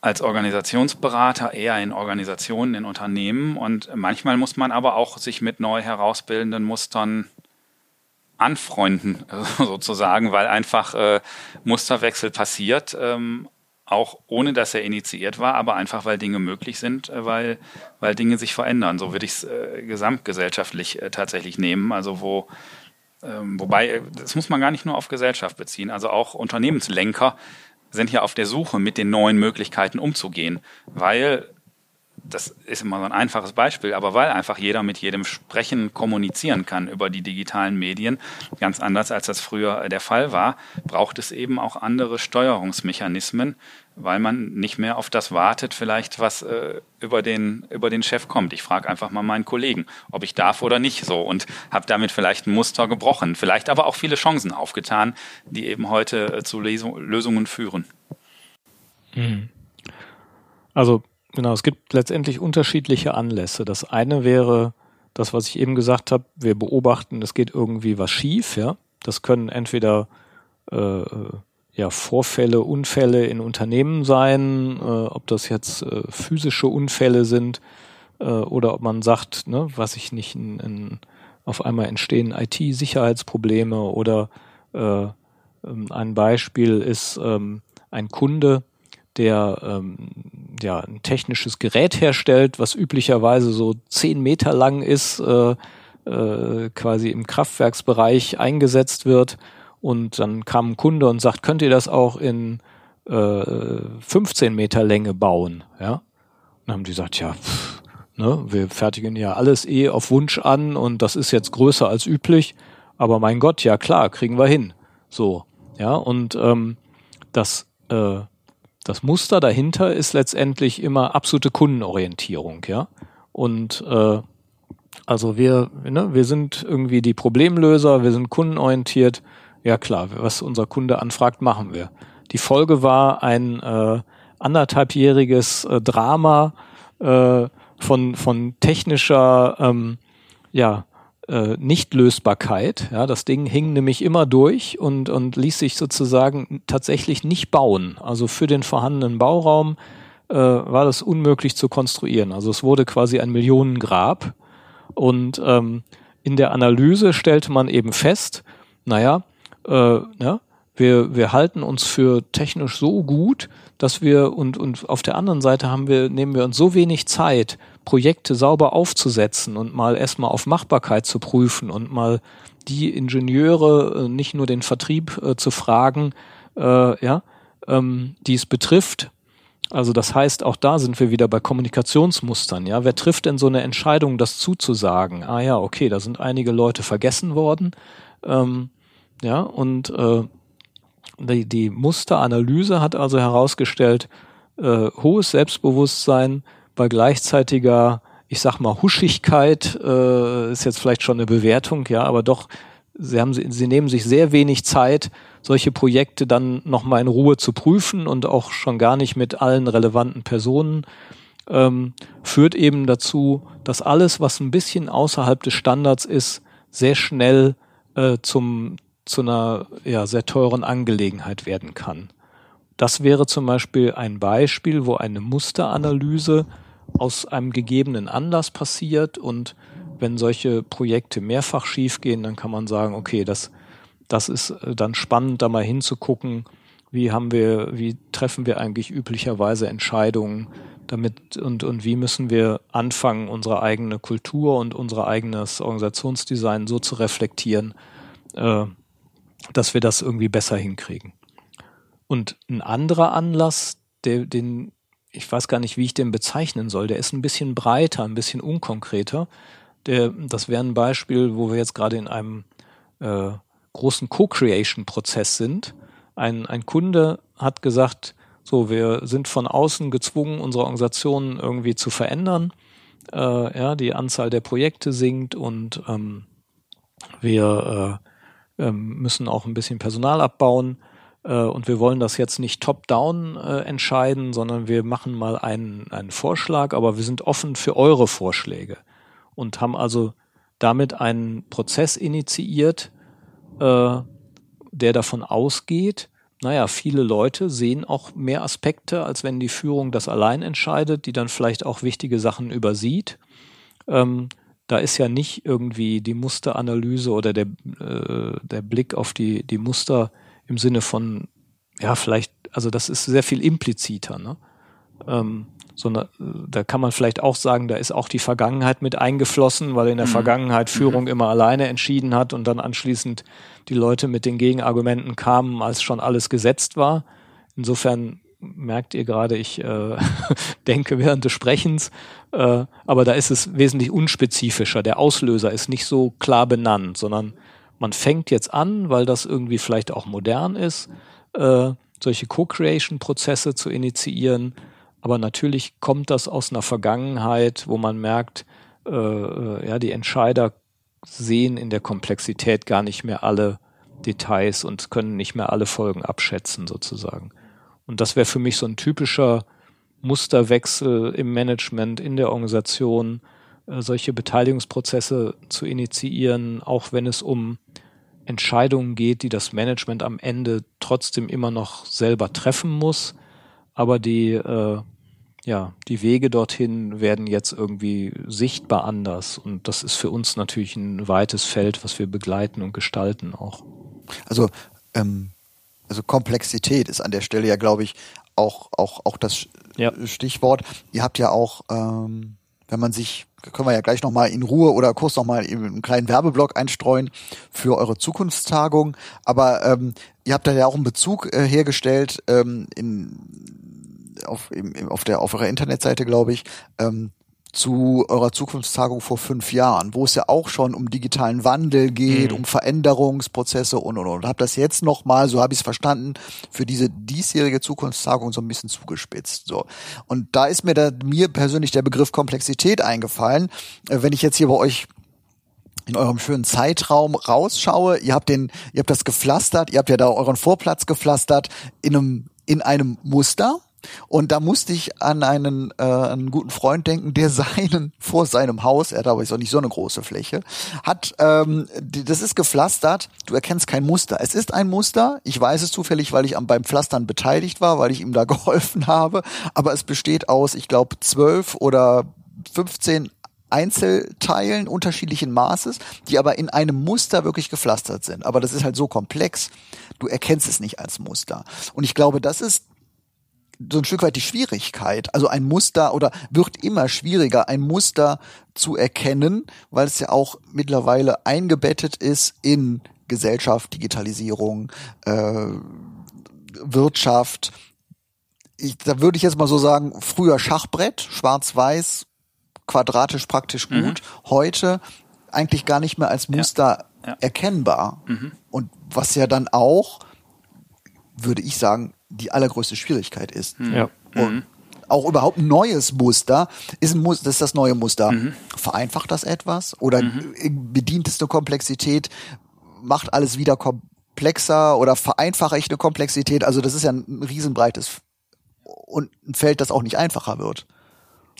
als Organisationsberater eher in Organisationen, in Unternehmen und manchmal muss man aber auch sich mit neu herausbildenden Mustern anfreunden, sozusagen, weil einfach äh, Musterwechsel passiert, ähm, auch ohne dass er initiiert war, aber einfach weil Dinge möglich sind, äh, weil, weil Dinge sich verändern. So würde ich es äh, gesamtgesellschaftlich äh, tatsächlich nehmen. Also wo ähm, wobei, äh, das muss man gar nicht nur auf Gesellschaft beziehen, also auch Unternehmenslenker sind ja auf der Suche, mit den neuen Möglichkeiten umzugehen, weil das ist immer so ein einfaches Beispiel, aber weil einfach jeder mit jedem sprechen, kommunizieren kann über die digitalen Medien, ganz anders als das früher der Fall war, braucht es eben auch andere Steuerungsmechanismen, weil man nicht mehr auf das wartet, vielleicht was äh, über den über den Chef kommt. Ich frage einfach mal meinen Kollegen, ob ich darf oder nicht, so und habe damit vielleicht ein Muster gebrochen, vielleicht aber auch viele Chancen aufgetan, die eben heute äh, zu Lösungen führen. Hm. Also Genau, es gibt letztendlich unterschiedliche Anlässe. Das eine wäre das, was ich eben gesagt habe, wir beobachten, es geht irgendwie was schief, ja. Das können entweder äh, ja, Vorfälle, Unfälle in Unternehmen sein, äh, ob das jetzt äh, physische Unfälle sind äh, oder ob man sagt, ne, was ich nicht, in, in, auf einmal entstehen IT-Sicherheitsprobleme oder äh, ähm, ein Beispiel ist ähm, ein Kunde, der ähm, ja ein technisches Gerät herstellt, was üblicherweise so zehn Meter lang ist, äh, äh, quasi im Kraftwerksbereich eingesetzt wird. Und dann kam ein Kunde und sagt, könnt ihr das auch in äh, 15 Meter Länge bauen? Ja. Und dann haben die gesagt, ja, pff, ne, wir fertigen ja alles eh auf Wunsch an und das ist jetzt größer als üblich. Aber mein Gott, ja klar, kriegen wir hin. So, ja, und ähm, das äh, das Muster dahinter ist letztendlich immer absolute Kundenorientierung, ja. Und äh, also wir, ne, wir sind irgendwie die Problemlöser, wir sind kundenorientiert. Ja klar, was unser Kunde anfragt, machen wir. Die Folge war ein äh, anderthalbjähriges äh, Drama äh, von, von technischer ähm, ja, äh, Nichtlösbarkeit. Ja, das Ding hing nämlich immer durch und, und ließ sich sozusagen tatsächlich nicht bauen. Also für den vorhandenen Bauraum äh, war das unmöglich zu konstruieren. Also es wurde quasi ein Millionengrab. Und ähm, in der Analyse stellte man eben fest, naja, äh, ja, wir, wir halten uns für technisch so gut, dass wir und, und auf der anderen Seite haben wir, nehmen wir uns so wenig Zeit, Projekte sauber aufzusetzen und mal erstmal auf Machbarkeit zu prüfen und mal die Ingenieure, äh, nicht nur den Vertrieb äh, zu fragen, äh, ja, ähm, die es betrifft. Also das heißt, auch da sind wir wieder bei Kommunikationsmustern. Ja, wer trifft denn so eine Entscheidung, das zuzusagen? Ah ja, okay, da sind einige Leute vergessen worden. Ähm, ja, und äh, die, die Musteranalyse hat also herausgestellt, äh, hohes Selbstbewusstsein, bei gleichzeitiger, ich sag mal, Huschigkeit, äh, ist jetzt vielleicht schon eine Bewertung, ja, aber doch, sie haben, sie nehmen sich sehr wenig Zeit, solche Projekte dann nochmal in Ruhe zu prüfen und auch schon gar nicht mit allen relevanten Personen, ähm, führt eben dazu, dass alles, was ein bisschen außerhalb des Standards ist, sehr schnell äh, zum, zu einer ja, sehr teuren Angelegenheit werden kann. Das wäre zum Beispiel ein Beispiel, wo eine Musteranalyse aus einem gegebenen Anlass passiert. Und wenn solche Projekte mehrfach schiefgehen, dann kann man sagen, okay, das, das ist äh, dann spannend, da mal hinzugucken, wie haben wir, wie treffen wir eigentlich üblicherweise Entscheidungen damit? Und, und wie müssen wir anfangen, unsere eigene Kultur und unser eigenes Organisationsdesign so zu reflektieren, äh, dass wir das irgendwie besser hinkriegen. Und ein anderer Anlass, der, den ich weiß gar nicht, wie ich den bezeichnen soll. Der ist ein bisschen breiter, ein bisschen unkonkreter. Der, das wäre ein Beispiel, wo wir jetzt gerade in einem äh, großen Co-Creation-Prozess sind. Ein, ein Kunde hat gesagt, So, wir sind von außen gezwungen, unsere Organisationen irgendwie zu verändern. Äh, ja, die Anzahl der Projekte sinkt und ähm, wir äh, äh, müssen auch ein bisschen Personal abbauen. Äh, und wir wollen das jetzt nicht top-down äh, entscheiden, sondern wir machen mal einen, einen Vorschlag, aber wir sind offen für eure Vorschläge und haben also damit einen Prozess initiiert, äh, der davon ausgeht, naja, viele Leute sehen auch mehr Aspekte, als wenn die Führung das allein entscheidet, die dann vielleicht auch wichtige Sachen übersieht. Ähm, da ist ja nicht irgendwie die Musteranalyse oder der, äh, der Blick auf die, die Muster im Sinne von, ja, vielleicht, also das ist sehr viel impliziter, ne? Ähm, sondern da kann man vielleicht auch sagen, da ist auch die Vergangenheit mit eingeflossen, weil in der mhm. Vergangenheit Führung mhm. immer alleine entschieden hat und dann anschließend die Leute mit den Gegenargumenten kamen, als schon alles gesetzt war. Insofern merkt ihr gerade, ich äh, denke während des Sprechens, äh, aber da ist es wesentlich unspezifischer. Der Auslöser ist nicht so klar benannt, sondern man fängt jetzt an, weil das irgendwie vielleicht auch modern ist, äh, solche Co-Creation-Prozesse zu initiieren aber natürlich kommt das aus einer Vergangenheit, wo man merkt, äh, äh, ja, die Entscheider sehen in der Komplexität gar nicht mehr alle Details und können nicht mehr alle Folgen abschätzen sozusagen. Und das wäre für mich so ein typischer Musterwechsel im Management, in der Organisation, solche Beteiligungsprozesse zu initiieren, auch wenn es um Entscheidungen geht, die das Management am Ende trotzdem immer noch selber treffen muss, aber die, äh, ja, die Wege dorthin werden jetzt irgendwie sichtbar anders. Und das ist für uns natürlich ein weites Feld, was wir begleiten und gestalten auch. Also, ähm, also Komplexität ist an der Stelle ja, glaube ich, auch, auch, auch das ja. Stichwort. Ihr habt ja auch, ähm, wenn man sich, können wir ja gleich nochmal in Ruhe oder kurz nochmal einen kleinen Werbeblock einstreuen für eure Zukunftstagung. Aber ähm, ihr habt da ja auch einen Bezug äh, hergestellt ähm, in auf, auf, der, auf eurer Internetseite, glaube ich, ähm, zu eurer Zukunftstagung vor fünf Jahren, wo es ja auch schon um digitalen Wandel geht, mhm. um Veränderungsprozesse und und und. Habe das jetzt nochmal, so habe ich es verstanden, für diese diesjährige Zukunftstagung so ein bisschen zugespitzt. So und da ist mir da mir persönlich der Begriff Komplexität eingefallen. Äh, wenn ich jetzt hier bei euch in eurem schönen Zeitraum rausschaue, ihr habt den, ihr habt das gepflastert, ihr habt ja da euren Vorplatz gepflastert in einem in einem Muster und da musste ich an einen, äh, einen guten Freund denken, der seinen vor seinem Haus, er hat aber jetzt auch nicht so eine große Fläche, hat, ähm, das ist gepflastert, du erkennst kein Muster. Es ist ein Muster, ich weiß es zufällig, weil ich am, beim Pflastern beteiligt war, weil ich ihm da geholfen habe, aber es besteht aus, ich glaube, zwölf oder 15 Einzelteilen unterschiedlichen Maßes, die aber in einem Muster wirklich gepflastert sind. Aber das ist halt so komplex, du erkennst es nicht als Muster. Und ich glaube, das ist so ein Stück weit die Schwierigkeit. Also ein Muster oder wird immer schwieriger, ein Muster zu erkennen, weil es ja auch mittlerweile eingebettet ist in Gesellschaft, Digitalisierung, äh, Wirtschaft. Ich, da würde ich jetzt mal so sagen, früher Schachbrett, schwarz-weiß, quadratisch praktisch mhm. gut, mhm. heute eigentlich gar nicht mehr als Muster ja. Ja. erkennbar. Mhm. Und was ja dann auch, würde ich sagen, die allergrößte Schwierigkeit ist. Mhm. Ja. Und mhm. auch überhaupt ein neues Muster ist ein Muster, das ist das neue Muster. Mhm. Vereinfacht das etwas oder mhm. bedient es eine Komplexität, macht alles wieder komplexer oder vereinfache ich eine Komplexität? Also das ist ja ein riesenbreites und ein Feld, das auch nicht einfacher wird.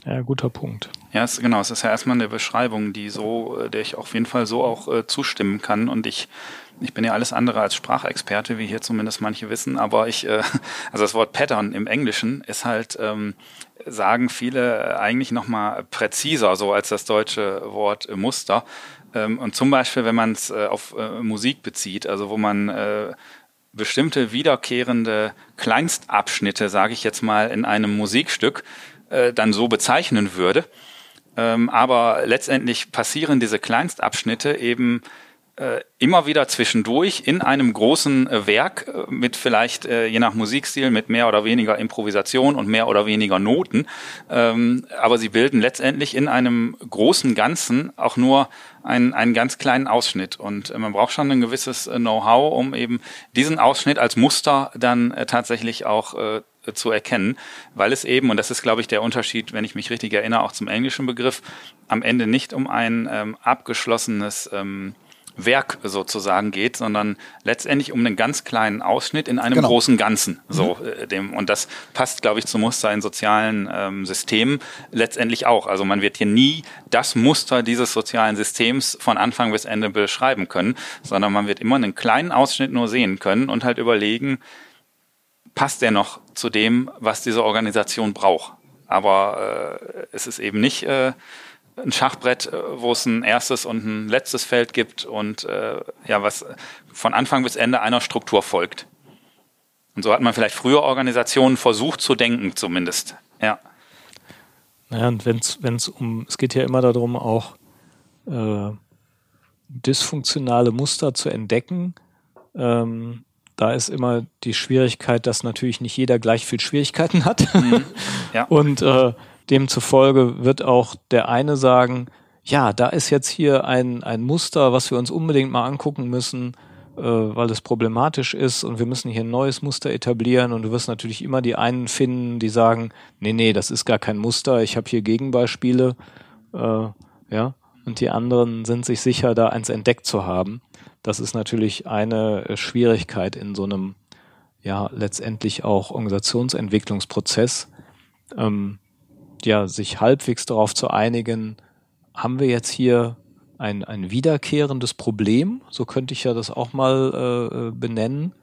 Ja, guter Punkt. Ja, es, genau. Es ist ja erstmal eine Beschreibung, die so, äh, der ich auf jeden Fall so auch äh, zustimmen kann. Und ich ich bin ja alles andere als Sprachexperte, wie hier zumindest manche wissen, aber ich, äh, also das Wort Pattern im Englischen ist halt, ähm, sagen viele eigentlich nochmal präziser, so als das deutsche Wort Muster. Ähm, und zum Beispiel, wenn man es äh, auf äh, Musik bezieht, also wo man äh, bestimmte wiederkehrende Kleinstabschnitte, sage ich jetzt mal, in einem Musikstück äh, dann so bezeichnen würde. Ähm, aber letztendlich passieren diese Kleinstabschnitte eben äh, immer wieder zwischendurch in einem großen äh, Werk äh, mit vielleicht äh, je nach Musikstil mit mehr oder weniger Improvisation und mehr oder weniger Noten. Ähm, aber sie bilden letztendlich in einem großen Ganzen auch nur einen, einen ganz kleinen Ausschnitt. Und äh, man braucht schon ein gewisses äh, Know-how, um eben diesen Ausschnitt als Muster dann tatsächlich auch äh, zu erkennen, weil es eben, und das ist, glaube ich, der Unterschied, wenn ich mich richtig erinnere, auch zum englischen Begriff, am Ende nicht um ein ähm, abgeschlossenes ähm, Werk sozusagen geht, sondern letztendlich um einen ganz kleinen Ausschnitt in einem genau. großen Ganzen. So mhm. Äh, dem und das passt, glaube ich, zum Muster in sozialen ähm, Systemen letztendlich auch. Also man wird hier nie das Muster dieses sozialen Systems von Anfang bis Ende beschreiben können, sondern man wird immer einen kleinen Ausschnitt nur sehen können und halt überlegen, passt der noch zu dem, was diese Organisation braucht. Aber äh, es ist eben nicht äh, ein Schachbrett, äh, wo es ein erstes und ein letztes Feld gibt und äh, ja, was von Anfang bis Ende einer Struktur folgt. Und so hat man vielleicht früher Organisationen versucht zu denken, zumindest. Ja. Naja, und wenn es um, es geht ja immer darum, auch äh, dysfunktionale Muster zu entdecken. Ähm, da ist immer die Schwierigkeit, dass natürlich nicht jeder gleich viel Schwierigkeiten hat. Mhm. Ja. und äh, Demzufolge wird auch der eine sagen, ja, da ist jetzt hier ein, ein Muster, was wir uns unbedingt mal angucken müssen, äh, weil es problematisch ist und wir müssen hier ein neues Muster etablieren und du wirst natürlich immer die einen finden, die sagen, nee, nee, das ist gar kein Muster, ich habe hier Gegenbeispiele, äh, ja, und die anderen sind sich sicher, da eins entdeckt zu haben. Das ist natürlich eine Schwierigkeit in so einem, ja, letztendlich auch Organisationsentwicklungsprozess. Ähm, ja, sich halbwegs darauf zu einigen, haben wir jetzt hier ein, ein wiederkehrendes Problem, so könnte ich ja das auch mal äh, benennen,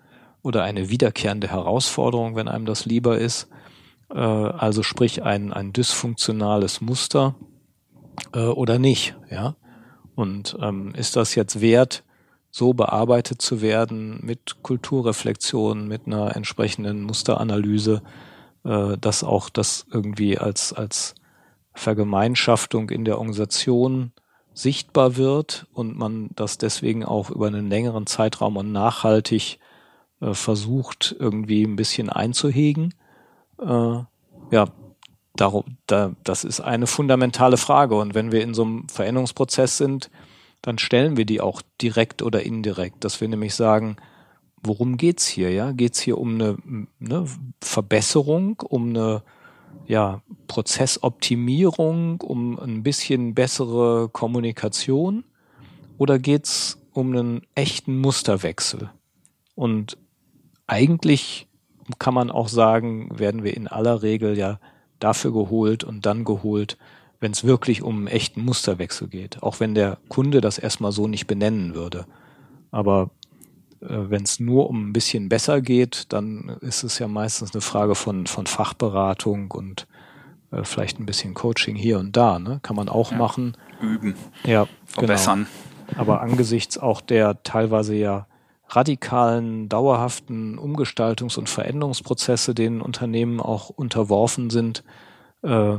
oder eine wiederkehrende Herausforderung, wenn einem das lieber ist. Äh, also sprich ein, ein dysfunktionales Muster äh, oder nicht, ja. Und ähm, ist das jetzt wert, so bearbeitet zu werden mit Kulturreflexion, mit einer entsprechenden Musteranalyse, äh, dass auch das irgendwie als, als Vergemeinschaftung in der Organisation sichtbar wird und man das deswegen auch über einen längeren Zeitraum und nachhaltig äh, versucht, irgendwie ein bisschen einzuhegen. Äh, ja, darum, da, das ist eine fundamentale Frage. Und wenn wir in so einem Veränderungsprozess sind, dann stellen wir die auch direkt oder indirekt, dass wir nämlich sagen, worum geht's hier? Ja, geht's hier um eine, eine Verbesserung, um eine ja, Prozessoptimierung, um ein bisschen bessere Kommunikation oder geht's um einen echten Musterwechsel? Und eigentlich kann man auch sagen, werden wir in aller Regel ja dafür geholt und dann geholt, wenn es wirklich um einen echten Musterwechsel geht. Auch wenn der Kunde das erstmal so nicht benennen würde. Aber wenn es nur um ein bisschen besser geht, dann ist es ja meistens eine Frage von, von Fachberatung und äh, vielleicht ein bisschen Coaching hier und da. Ne? Kann man auch ja, machen. Üben. Ja, verbessern. Genau. Aber angesichts auch der teilweise ja radikalen, dauerhaften Umgestaltungs- und Veränderungsprozesse, denen Unternehmen auch unterworfen sind, äh,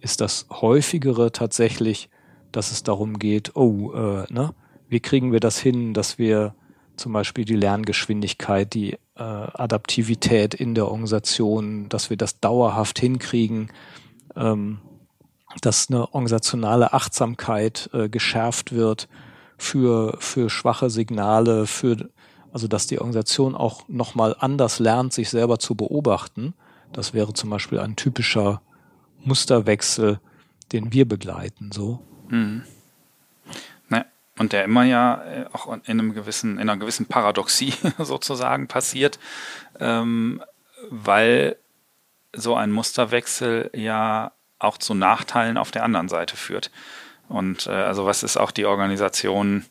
ist das häufigere tatsächlich, dass es darum geht, oh, äh, ne, wie kriegen wir das hin, dass wir zum Beispiel die Lerngeschwindigkeit, die äh, Adaptivität in der Organisation, dass wir das dauerhaft hinkriegen, ähm, dass eine organisationale Achtsamkeit äh, geschärft wird für, für schwache Signale, für, also dass die Organisation auch nochmal anders lernt, sich selber zu beobachten. Das wäre zum Beispiel ein typischer Musterwechsel, den wir begleiten, so. Mhm. Und der immer ja äh, auch in einem gewissen, in einer gewissen Paradoxie sozusagen passiert, ähm, weil so ein Musterwechsel ja auch zu Nachteilen auf der anderen Seite führt. Und äh, also was ist auch die Organisation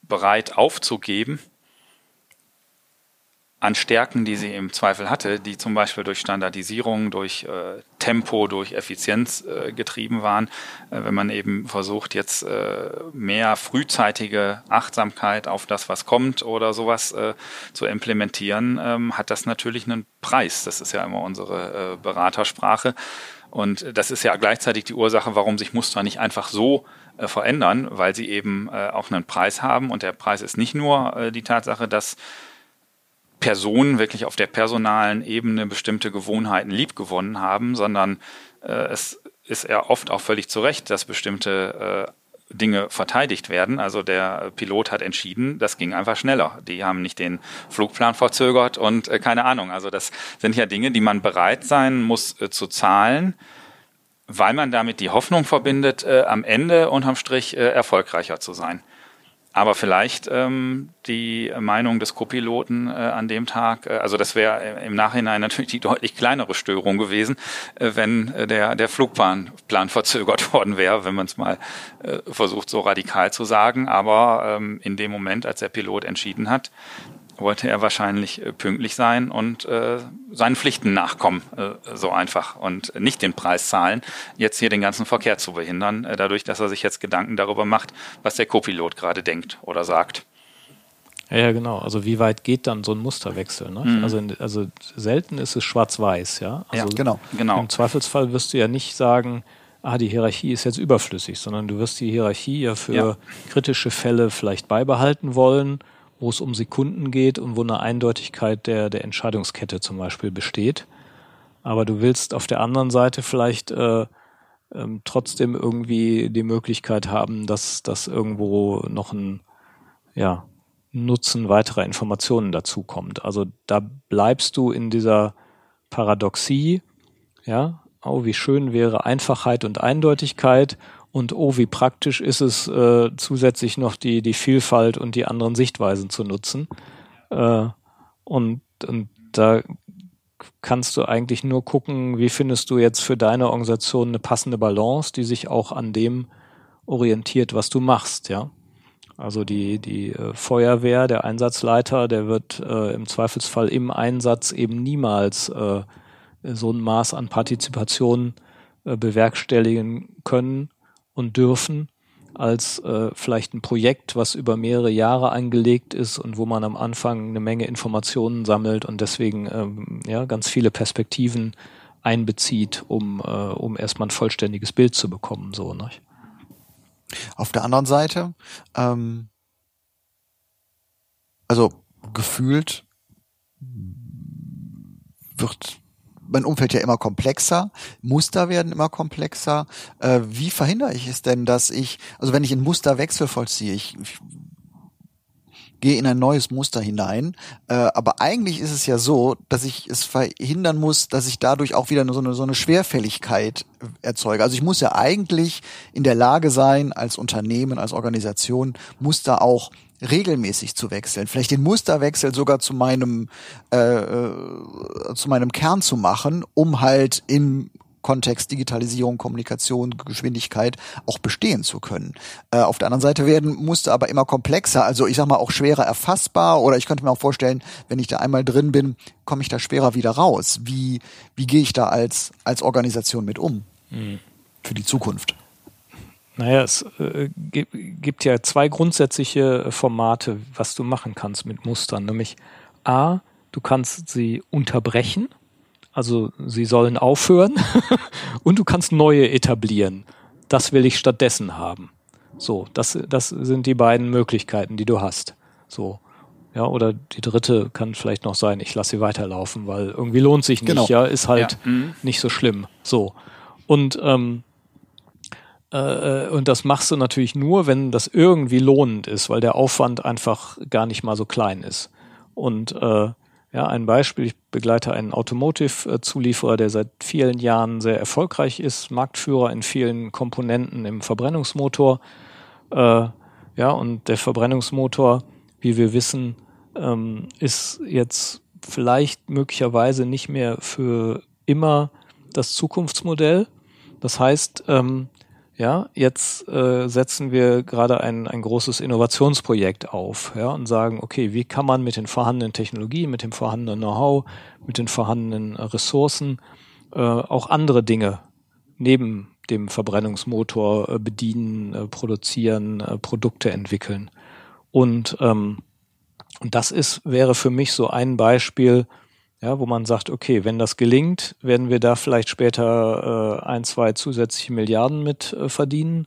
bereit aufzugeben, an Stärken, die sie im Zweifel hatte, die zum Beispiel durch Standardisierung, durch äh, Tempo, durch Effizienz äh, getrieben waren. Äh, wenn man eben versucht, jetzt äh, mehr frühzeitige Achtsamkeit auf das, was kommt oder sowas äh, zu implementieren, ähm, hat das natürlich einen Preis. Das ist ja immer unsere äh, Beratersprache. Und das ist ja gleichzeitig die Ursache, warum sich Muster nicht einfach so verändern, weil sie eben auch einen Preis haben. Und der Preis ist nicht nur die Tatsache, dass Personen wirklich auf der personalen Ebene bestimmte Gewohnheiten liebgewonnen haben, sondern äh, es ist ja oft auch völlig zu Recht, dass bestimmte äh, Dinge verteidigt werden. Also der Pilot hat entschieden, das ging einfach schneller. Die haben nicht den Flugplan verzögert und äh, keine Ahnung. Also das sind ja Dinge, die man bereit sein muss äh, zu zahlen, weil man damit die Hoffnung verbindet, äh, am Ende unterm Strich äh, erfolgreicher zu sein. Aber vielleicht ähm, die Meinung des Co-Piloten äh, an dem Tag, äh, also das wäre im Nachhinein natürlich die deutlich kleinere Störung gewesen, äh, wenn äh, der, der Flugplan Plan verzögert worden wäre, wenn man es mal äh, versucht, so radikal zu sagen. Aber ähm, in dem Moment, als der Pilot entschieden hat, wollte er wahrscheinlich äh, pünktlich sein und äh, seinen Pflichten nachkommen, äh, so einfach und nicht den Preis zahlen, jetzt hier den ganzen Verkehr zu behindern, äh, dadurch, dass er sich jetzt Gedanken darüber macht, was der Copilot gerade denkt oder sagt. Ja, genau. Also wie weit geht dann so ein Musterwechsel? Ne? Mhm. Also, also selten ist es schwarz-weiß, ja. Also ja, genau. genau. Im Zweifelsfall wirst du ja nicht sagen, ah, die Hierarchie ist jetzt überflüssig, sondern du wirst die Hierarchie ja für ja. kritische Fälle vielleicht beibehalten wollen wo es um Sekunden geht und wo eine Eindeutigkeit der, der Entscheidungskette zum Beispiel besteht. Aber du willst auf der anderen Seite vielleicht äh, ähm, trotzdem irgendwie die Möglichkeit haben, dass, dass irgendwo noch ein ja, Nutzen weiterer Informationen dazukommt. Also da bleibst du in dieser Paradoxie, ja, oh, wie schön wäre Einfachheit und Eindeutigkeit und oh, wie praktisch ist es, äh, zusätzlich noch die, die Vielfalt und die anderen Sichtweisen zu nutzen. Äh, und, und da kannst du eigentlich nur gucken, wie findest du jetzt für deine Organisation eine passende Balance, die sich auch an dem orientiert, was du machst, ja. Also die, die äh, Feuerwehr, der Einsatzleiter, der wird äh, im Zweifelsfall im Einsatz eben niemals äh, so ein Maß an Partizipation äh, bewerkstelligen können, und dürfen als äh, vielleicht ein Projekt, was über mehrere Jahre angelegt ist und wo man am Anfang eine Menge Informationen sammelt und deswegen ähm, ja ganz viele Perspektiven einbezieht, um, äh, um erstmal ein vollständiges Bild zu bekommen. So, ne? Auf der anderen Seite, ähm, also gefühlt wird mein Umfeld ja immer komplexer, Muster werden immer komplexer. Äh, wie verhindere ich es denn, dass ich, also wenn ich ein Musterwechsel vollziehe, ich, ich gehe in ein neues Muster hinein. Äh, aber eigentlich ist es ja so, dass ich es verhindern muss, dass ich dadurch auch wieder so eine, so eine Schwerfälligkeit erzeuge. Also ich muss ja eigentlich in der Lage sein, als Unternehmen, als Organisation, Muster auch regelmäßig zu wechseln, vielleicht den Musterwechsel sogar zu meinem äh, äh, zu meinem Kern zu machen, um halt im Kontext Digitalisierung, Kommunikation, Geschwindigkeit auch bestehen zu können. Äh, auf der anderen Seite werden Muster aber immer komplexer, also ich sag mal auch schwerer erfassbar oder ich könnte mir auch vorstellen, wenn ich da einmal drin bin, komme ich da schwerer wieder raus. Wie, wie gehe ich da als, als Organisation mit um? Mhm. Für die Zukunft. Naja, es äh, gibt ja zwei grundsätzliche Formate, was du machen kannst mit Mustern. Nämlich A, du kannst sie unterbrechen, also sie sollen aufhören und du kannst neue etablieren. Das will ich stattdessen haben. So, das, das sind die beiden Möglichkeiten, die du hast. So. Ja, oder die dritte kann vielleicht noch sein, ich lasse sie weiterlaufen, weil irgendwie lohnt sich nicht, genau. ja, ist halt ja. Mhm. nicht so schlimm. So. Und ähm, äh, und das machst du natürlich nur, wenn das irgendwie lohnend ist, weil der Aufwand einfach gar nicht mal so klein ist. Und äh, ja, ein Beispiel, ich begleite einen Automotive-Zulieferer, der seit vielen Jahren sehr erfolgreich ist, Marktführer in vielen Komponenten im Verbrennungsmotor. Äh, ja, und der Verbrennungsmotor, wie wir wissen, ähm, ist jetzt vielleicht möglicherweise nicht mehr für immer das Zukunftsmodell. Das heißt, ähm, ja, jetzt äh, setzen wir gerade ein, ein großes Innovationsprojekt auf ja, und sagen, okay, wie kann man mit den vorhandenen Technologien, mit dem vorhandenen Know-how, mit den vorhandenen äh, Ressourcen äh, auch andere Dinge neben dem Verbrennungsmotor äh, bedienen, äh, produzieren, äh, Produkte entwickeln. Und, ähm, und das ist, wäre für mich so ein Beispiel, ja, wo man sagt, okay, wenn das gelingt, werden wir da vielleicht später äh, ein, zwei zusätzliche Milliarden mit äh, verdienen.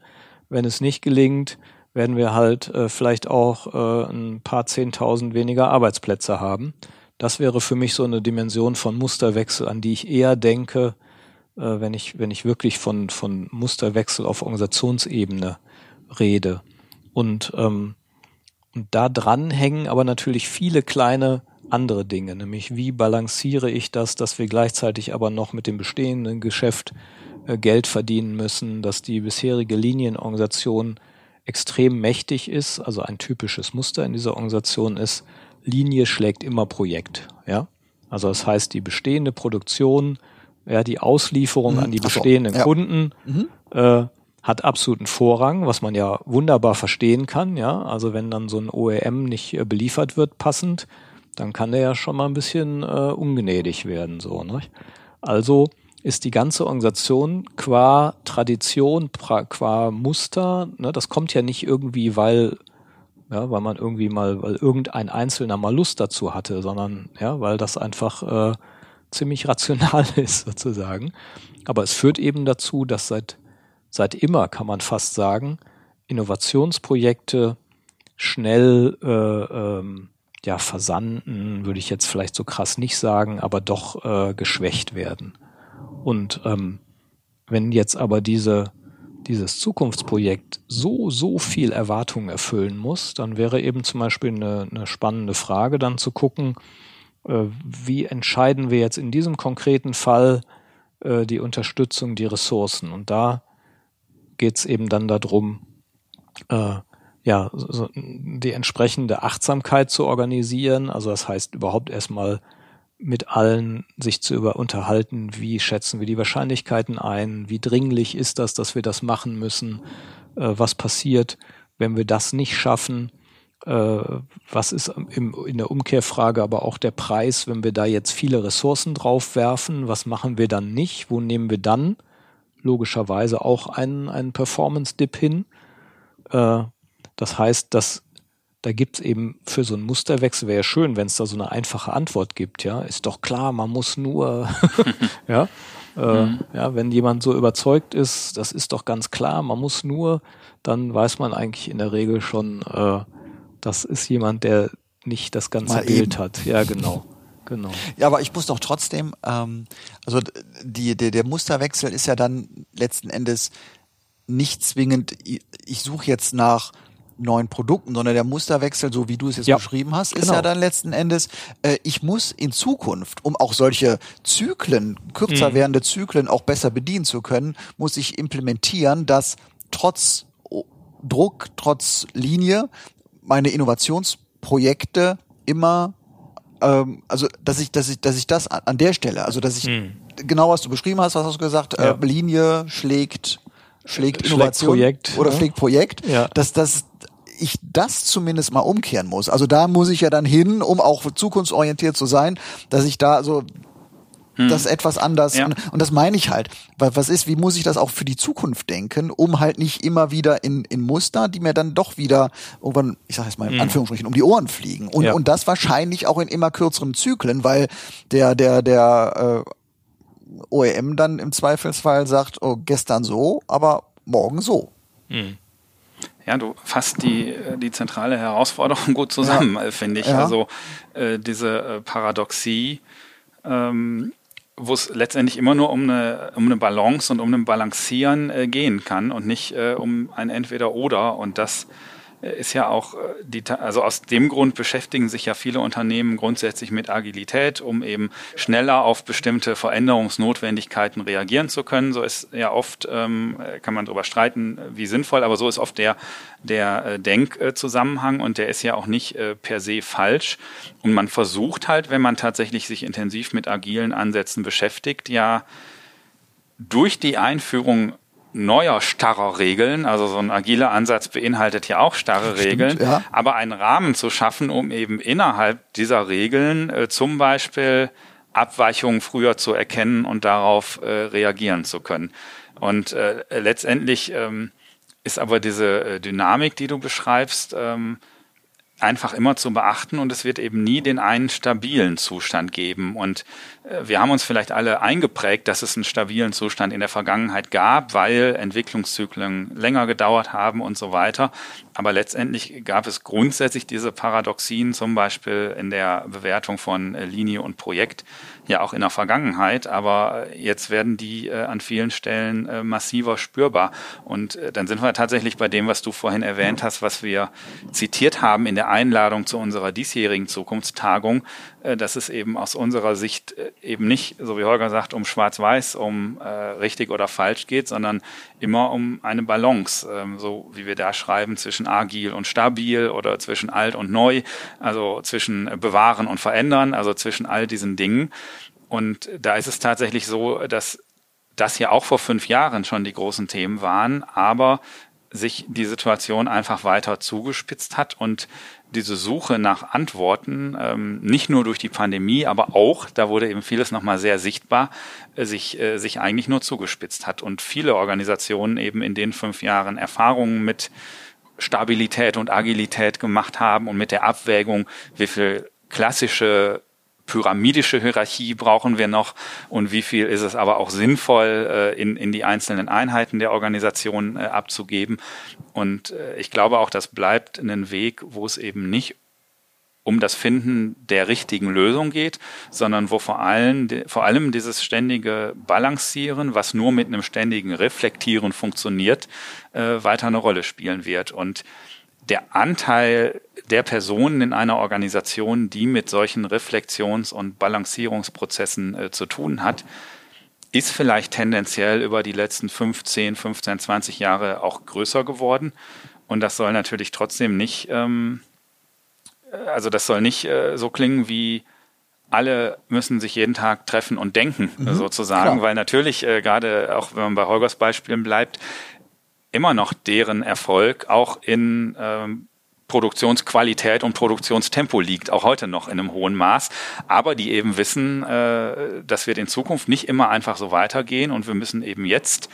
Wenn es nicht gelingt, werden wir halt äh, vielleicht auch äh, ein paar Zehntausend weniger Arbeitsplätze haben. Das wäre für mich so eine Dimension von Musterwechsel, an die ich eher denke, äh, wenn ich, wenn ich wirklich von, von Musterwechsel auf Organisationsebene rede. Und, ähm, und da dran hängen aber natürlich viele kleine andere Dinge, nämlich wie balanciere ich das, dass wir gleichzeitig aber noch mit dem bestehenden Geschäft äh, Geld verdienen müssen, dass die bisherige Linienorganisation extrem mächtig ist, also ein typisches Muster in dieser Organisation ist, Linie schlägt immer Projekt, ja. Also das heißt, die bestehende Produktion, ja, die Auslieferung mhm. an die bestehenden ja. Kunden mhm. äh, hat absoluten Vorrang, was man ja wunderbar verstehen kann, ja. Also wenn dann so ein OEM nicht äh, beliefert wird passend, dann kann der ja schon mal ein bisschen äh, ungnädig werden, so, ne? Also ist die ganze Organisation qua Tradition, qua Muster, ne, das kommt ja nicht irgendwie, weil, ja, weil man irgendwie mal, weil irgendein Einzelner mal Lust dazu hatte, sondern ja, weil das einfach äh, ziemlich rational ist, sozusagen. Aber es führt eben dazu, dass seit, seit immer, kann man fast sagen, Innovationsprojekte schnell äh, ähm, ja, versanden, würde ich jetzt vielleicht so krass nicht sagen, aber doch äh, geschwächt werden. Und ähm, wenn jetzt aber diese, dieses Zukunftsprojekt so, so viel Erwartungen erfüllen muss, dann wäre eben zum Beispiel eine, eine spannende Frage dann zu gucken, äh, wie entscheiden wir jetzt in diesem konkreten Fall äh, die Unterstützung, die Ressourcen. Und da geht es eben dann darum, äh, ja, so die entsprechende Achtsamkeit zu organisieren. Also das heißt überhaupt erstmal mit allen sich zu über unterhalten, wie schätzen wir die Wahrscheinlichkeiten ein, wie dringlich ist das, dass wir das machen müssen, äh, was passiert, wenn wir das nicht schaffen, äh, was ist im, in der Umkehrfrage aber auch der Preis, wenn wir da jetzt viele Ressourcen drauf werfen, was machen wir dann nicht, wo nehmen wir dann logischerweise auch einen, einen Performance-Dip hin. Äh, das heißt, dass da gibt's eben für so einen Musterwechsel, wäre ja schön, wenn es da so eine einfache Antwort gibt, ja. Ist doch klar, man muss nur, ja. Äh, mhm. Ja, wenn jemand so überzeugt ist, das ist doch ganz klar, man muss nur, dann weiß man eigentlich in der Regel schon, äh, das ist jemand, der nicht das ganze Mal Bild eben. hat. Ja, genau. Genau. Ja, aber ich muss doch trotzdem, ähm, also die, der, der Musterwechsel ist ja dann letzten Endes nicht zwingend, ich suche jetzt nach neuen Produkten, sondern der Musterwechsel, so wie du es jetzt ja. beschrieben hast, ist genau. ja dann letzten Endes, äh, ich muss in Zukunft, um auch solche Zyklen, kürzer mhm. werdende Zyklen auch besser bedienen zu können, muss ich implementieren, dass trotz Druck, trotz Linie meine Innovationsprojekte immer ähm, also dass ich, dass ich, dass ich das an der Stelle, also dass ich mhm. genau was du beschrieben hast, was hast du gesagt, ja. äh, Linie schlägt schlägt Innovation Projekt, oder ne? schlägt Projekt, ja. dass das ich das zumindest mal umkehren muss. Also da muss ich ja dann hin, um auch zukunftsorientiert zu sein, dass ich da so hm. das etwas anders ja. und, und, das meine ich halt. Weil was ist, wie muss ich das auch für die Zukunft denken, um halt nicht immer wieder in, in Muster, die mir dann doch wieder irgendwann, ich sage jetzt mal in hm. Anführungsstrichen, um die Ohren fliegen. Und, ja. und das wahrscheinlich auch in immer kürzeren Zyklen, weil der, der, der äh, OEM dann im Zweifelsfall sagt, oh, gestern so, aber morgen so. Hm. Ja, du fasst die, äh, die zentrale Herausforderung gut zusammen, ja. Finde ich. Ja. Also äh, diese äh, Paradoxie, ähm, wo es letztendlich immer nur um eine, um eine Balance und um ein Balancieren äh, gehen kann und nicht äh, um ein Entweder-Oder. Und das ist ja auch, äh, die, also aus dem Grund beschäftigen sich ja viele Unternehmen grundsätzlich mit Agilität, um eben schneller auf bestimmte Veränderungsnotwendigkeiten reagieren zu können. So ist ja oft, ähm, kann man darüber streiten, wie sinnvoll, aber so ist oft der, der äh, Denkzusammenhang und der ist ja auch nicht äh, per se falsch. Und man versucht halt, wenn man tatsächlich sich intensiv mit agilen Ansätzen beschäftigt, ja durch die Einführung neuer starrer Regeln. Also so ein agiler Ansatz beinhaltet ja auch starre Stimmt, Regeln, ja. aber einen Rahmen zu schaffen, um eben innerhalb dieser Regeln äh, zum Beispiel Abweichungen früher zu erkennen und darauf äh, reagieren zu können. Und äh, letztendlich ähm, ist aber diese äh, Dynamik, die du beschreibst, ähm, einfach immer zu beachten und es wird eben nie den einen stabilen Zustand geben. Und äh, wir haben uns vielleicht alle eingeprägt, dass es einen stabilen Zustand in der Vergangenheit gab, weil Entwicklungszyklen länger gedauert haben und so weiter. Aber letztendlich gab es grundsätzlich diese Paradoxien, zum Beispiel in der Bewertung von äh, Linie und Projekt, ja auch in der Vergangenheit. Aber jetzt werden die äh, an vielen Stellen äh, massiver spürbar. Und äh, dann sind wir tatsächlich bei dem, was du vorhin erwähnt hast, was wir zitiert haben in der Einladung zu unserer diesjährigen Zukunftstagung, äh, dass es eben aus unserer Sicht äh, eben nicht, so wie Holger sagt, um Schwarz-Weiß, um äh, richtig oder falsch geht, sondern immer um eine Balance, ähm, so wie wir da schreiben, zwischen agil und stabil oder zwischen alt und neu, also zwischen bewahren und verändern, also zwischen all diesen Dingen. Und da ist es tatsächlich so, dass das ja auch vor fünf Jahren schon die großen Themen waren, aber sich die Situation einfach weiter zugespitzt hat und diese Suche nach Antworten, ähm, nicht nur durch die Pandemie, aber auch, da wurde eben vieles nochmal sehr sichtbar, äh, sich, äh, sich eigentlich nur zugespitzt hat. Und viele Organisationen eben in den fünf Jahren Erfahrungen mit Stabilität und Agilität gemacht haben und mit der Abwägung, wie viel klassische pyramidische Hierarchie brauchen wir noch und wie viel ist es aber auch sinnvoll, äh, in, in die einzelnen Einheiten der Organisation äh, abzugeben. Und äh, ich glaube auch, das bleibt ein Weg, wo es eben nicht um das Finden der richtigen Lösung geht, sondern wo vor allem, vor allem dieses ständige Balancieren, was nur mit einem ständigen Reflektieren funktioniert, weiter eine Rolle spielen wird. Und der Anteil der Personen in einer Organisation, die mit solchen Reflexions- und Balancierungsprozessen äh, zu tun hat, ist vielleicht tendenziell über die letzten 15, 15, 20 Jahre auch größer geworden. Und das soll natürlich trotzdem nicht, ähm, äh, also das soll nicht äh, so klingen wie alle müssen sich jeden Tag treffen und denken, mhm, sozusagen, klar. weil natürlich, äh, gerade auch wenn man bei Holgers Beispielen bleibt, immer noch deren Erfolg auch in ähm, Produktionsqualität und Produktionstempo liegt, auch heute noch in einem hohen Maß, aber die eben wissen, äh, das wird in Zukunft nicht immer einfach so weitergehen und wir müssen eben jetzt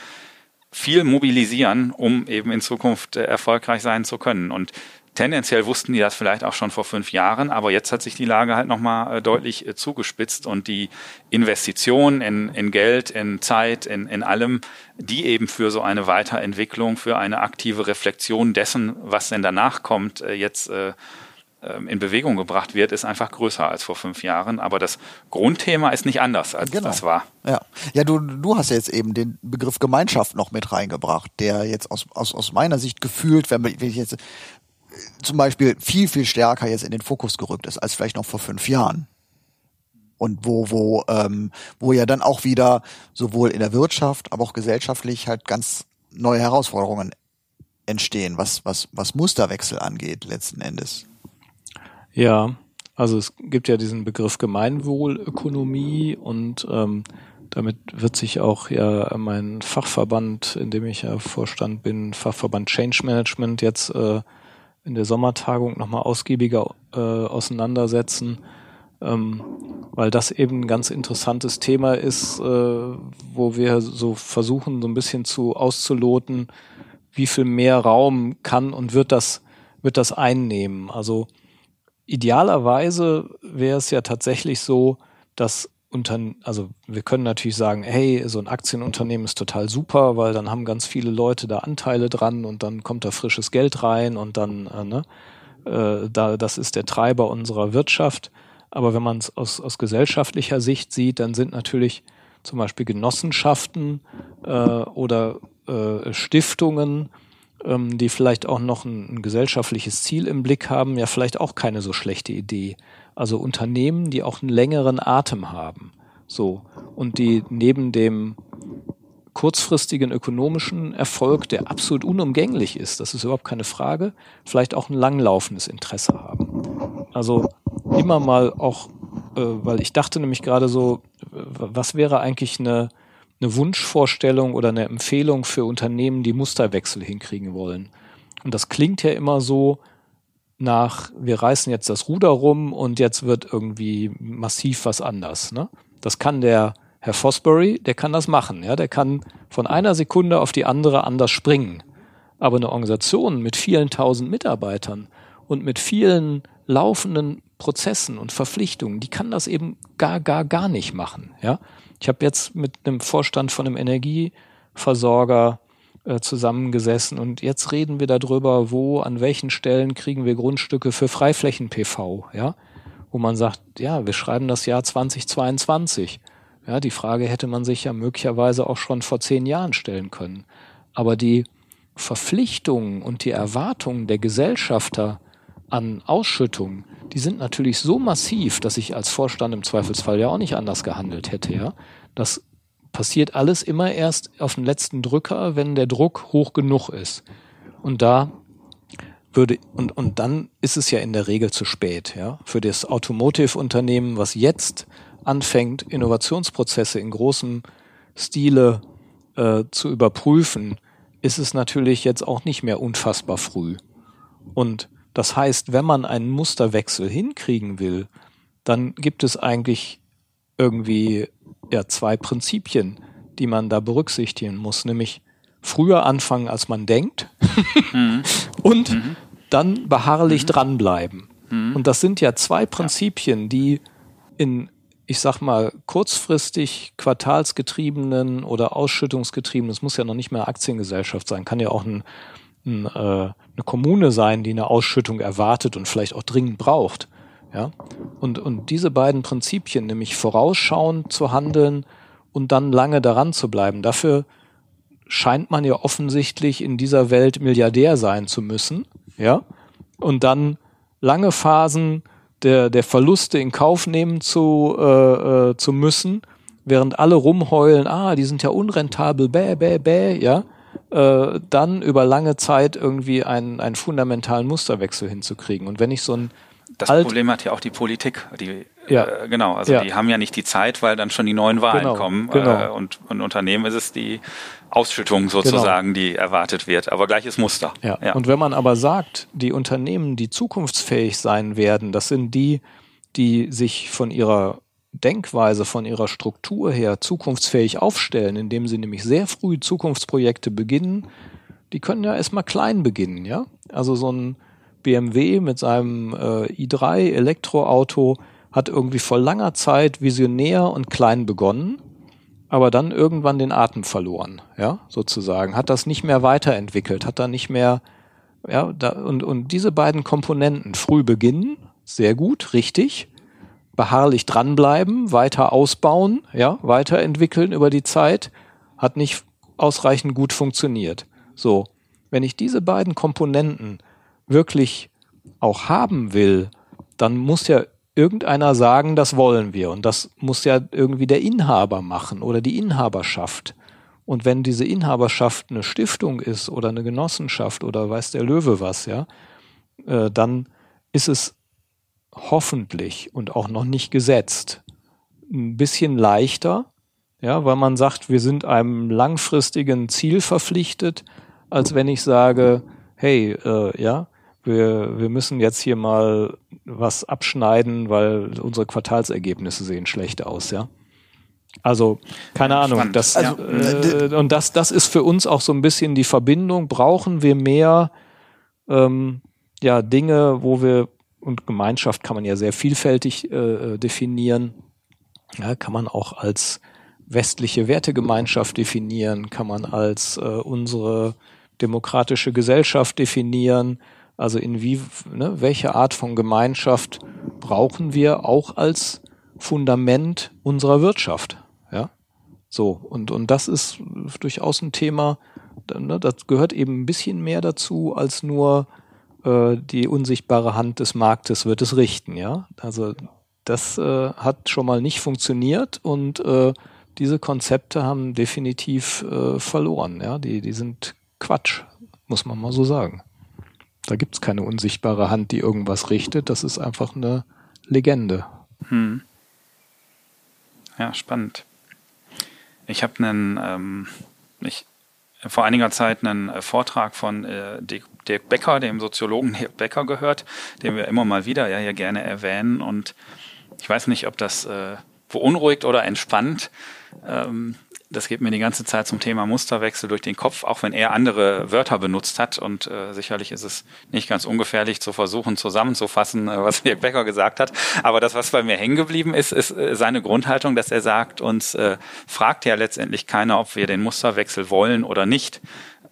viel mobilisieren, um eben in Zukunft äh, erfolgreich sein zu können. Und Tendenziell wussten die das vielleicht auch schon vor fünf Jahren, aber jetzt hat sich die Lage halt nochmal äh, deutlich äh, zugespitzt und die Investition in, in Geld, in Zeit, in, in allem, die eben für so eine Weiterentwicklung, für eine aktive Reflexion dessen, was denn danach kommt, äh, jetzt ähm, in Bewegung gebracht wird, ist einfach größer als vor fünf Jahren. Aber das Grundthema ist nicht anders, als genau. das war. Ja, ja du, du hast ja jetzt eben den Begriff Gemeinschaft noch mit reingebracht, der jetzt aus, aus, aus meiner Sicht gefühlt, wenn ich jetzt zum Beispiel viel, viel stärker jetzt in den Fokus gerückt ist als vielleicht noch vor fünf Jahren. Und wo, wo, ähm, wo ja dann auch wieder sowohl in der Wirtschaft, aber auch gesellschaftlich halt ganz neue Herausforderungen entstehen, was, was, was Musterwechsel angeht, letzten Endes. Ja, also es gibt ja diesen Begriff Gemeinwohlökonomie und ähm, damit wird sich auch ja mein Fachverband, in dem ich ja Vorstand bin, Fachverband Change Management jetzt äh, in der Sommertagung nochmal ausgiebiger äh, auseinandersetzen, ähm, weil das eben ein ganz interessantes Thema ist, äh, wo wir so versuchen, so ein bisschen zu auszuloten, wie viel mehr Raum kann und wird das, wird das einnehmen. Also idealerweise wäre es ja tatsächlich so, dass unter, also wir können natürlich sagen, hey, so ein Aktienunternehmen ist total super, weil dann haben ganz viele Leute da Anteile dran und dann kommt da frisches Geld rein und dann, äh, ne, äh, da, das ist der Treiber unserer Wirtschaft. Aber wenn man es aus, aus gesellschaftlicher Sicht sieht, dann sind natürlich zum Beispiel Genossenschaften äh, oder äh, Stiftungen, ähm, die vielleicht auch noch ein, ein gesellschaftliches Ziel im Blick haben, ja vielleicht auch keine so schlechte Idee. Also Unternehmen, die auch einen längeren Atem haben. So. Und die neben dem kurzfristigen ökonomischen Erfolg, der absolut unumgänglich ist, das ist überhaupt keine Frage, vielleicht auch ein langlaufendes Interesse haben. Also immer mal auch, äh, weil ich dachte nämlich gerade so, was wäre eigentlich eine, eine Wunschvorstellung oder eine Empfehlung für Unternehmen, die Musterwechsel hinkriegen wollen? Und das klingt ja immer so, nach, wir reißen jetzt das Ruder rum und jetzt wird irgendwie massiv was anders. Ne? Das kann der Herr Fosbury, der kann das machen. Ja? Der kann von einer Sekunde auf die andere anders springen. Aber eine Organisation mit vielen tausend Mitarbeitern und mit vielen laufenden Prozessen und Verpflichtungen, die kann das eben gar, gar, gar nicht machen. Ja, ich habe jetzt mit einem Vorstand von einem Energieversorger äh, zusammengesessen und jetzt reden wir darüber, wo, an welchen Stellen kriegen wir Grundstücke für Freiflächen-PV, ja, wo man sagt, ja, wir schreiben das Jahr 2022. Ja, die Frage hätte man sich ja möglicherweise auch schon vor zehn Jahren stellen können. Aber die Verpflichtungen und die Erwartungen der Gesellschafter an Ausschüttung, die sind natürlich so massiv, dass ich als Vorstand im Zweifelsfall ja auch nicht anders gehandelt hätte, ja. Das passiert alles immer erst auf den letzten Drücker, wenn der Druck hoch genug ist. Und da würde, und, und dann ist es ja in der Regel zu spät, ja. Für das Automotive-Unternehmen, was jetzt anfängt, Innovationsprozesse in großem Stile äh, zu überprüfen, ist es natürlich jetzt auch nicht mehr unfassbar früh. Und das heißt, wenn man einen Musterwechsel hinkriegen will, dann gibt es eigentlich irgendwie ja zwei Prinzipien, die man da berücksichtigen muss, nämlich früher anfangen, als man denkt mhm. und mhm. dann beharrlich mhm. dranbleiben. Mhm. Und das sind ja zwei Prinzipien, die in, ich sag mal, kurzfristig quartalsgetriebenen oder ausschüttungsgetriebenen, es muss ja noch nicht mehr Aktiengesellschaft sein, kann ja auch ein ein, äh, eine Kommune sein, die eine Ausschüttung erwartet und vielleicht auch dringend braucht. Ja? Und, und diese beiden Prinzipien, nämlich vorausschauend zu handeln und dann lange daran zu bleiben, dafür scheint man ja offensichtlich in dieser Welt Milliardär sein zu müssen, ja, und dann lange Phasen der, der Verluste in Kauf nehmen zu, äh, äh, zu müssen, während alle rumheulen, ah, die sind ja unrentabel, bäh, bäh, bäh, ja, äh, dann über lange Zeit irgendwie einen, einen fundamentalen Musterwechsel hinzukriegen. Und wenn ich so ein das Alt Problem hat ja auch die Politik. Die, ja. Äh, genau, also ja. die haben ja nicht die Zeit, weil dann schon die neuen Wahlen genau. kommen. Genau. Äh, und, und Unternehmen ist es die Ausschüttung sozusagen, genau. die erwartet wird. Aber gleiches Muster. Ja. ja. Und wenn man aber sagt, die Unternehmen, die zukunftsfähig sein werden, das sind die, die sich von ihrer Denkweise, von ihrer Struktur her zukunftsfähig aufstellen, indem sie nämlich sehr früh Zukunftsprojekte beginnen, die können ja erstmal klein beginnen, ja? Also so ein BMW mit seinem äh, i3 Elektroauto hat irgendwie vor langer Zeit visionär und klein begonnen, aber dann irgendwann den Atem verloren, ja, sozusagen, hat das nicht mehr weiterentwickelt, hat da nicht mehr, ja, da, und, und diese beiden Komponenten früh beginnen, sehr gut, richtig, beharrlich dranbleiben, weiter ausbauen, ja, weiterentwickeln über die Zeit, hat nicht ausreichend gut funktioniert. So, wenn ich diese beiden Komponenten wirklich auch haben will, dann muss ja irgendeiner sagen, das wollen wir. Und das muss ja irgendwie der Inhaber machen oder die Inhaberschaft. Und wenn diese Inhaberschaft eine Stiftung ist oder eine Genossenschaft oder weiß der Löwe was, ja, äh, dann ist es hoffentlich und auch noch nicht gesetzt, ein bisschen leichter, ja, weil man sagt, wir sind einem langfristigen Ziel verpflichtet, als wenn ich sage, hey, äh, ja, wir, wir müssen jetzt hier mal was abschneiden, weil unsere Quartalsergebnisse sehen schlecht aus, ja. Also, keine ja, Ahnung, das, also, äh, und das, das ist für uns auch so ein bisschen die Verbindung. Brauchen wir mehr ähm, ja, Dinge, wo wir und Gemeinschaft kann man ja sehr vielfältig äh, definieren. Ja, kann man auch als westliche Wertegemeinschaft definieren, kann man als äh, unsere demokratische Gesellschaft definieren. Also in wie, ne, welche Art von Gemeinschaft brauchen wir auch als Fundament unserer Wirtschaft? Ja, so und und das ist durchaus ein Thema. Ne, das gehört eben ein bisschen mehr dazu als nur äh, die unsichtbare Hand des Marktes wird es richten, ja. Also das äh, hat schon mal nicht funktioniert und äh, diese Konzepte haben definitiv äh, verloren, ja. Die, die sind Quatsch, muss man mal so sagen. Da gibt's keine unsichtbare Hand, die irgendwas richtet. Das ist einfach eine Legende. Hm. Ja, spannend. Ich habe einen, ähm, vor einiger Zeit einen äh, Vortrag von äh, Dirk Becker, dem Soziologen Dirk Becker gehört, den wir immer mal wieder ja hier gerne erwähnen. Und ich weiß nicht, ob das äh, beunruhigt oder entspannt. Ähm, das geht mir die ganze Zeit zum Thema Musterwechsel durch den Kopf, auch wenn er andere Wörter benutzt hat. Und äh, sicherlich ist es nicht ganz ungefährlich zu versuchen, zusammenzufassen, äh, was Dirk Becker gesagt hat. Aber das, was bei mir hängen geblieben ist, ist äh, seine Grundhaltung, dass er sagt, uns äh, fragt ja letztendlich keiner, ob wir den Musterwechsel wollen oder nicht.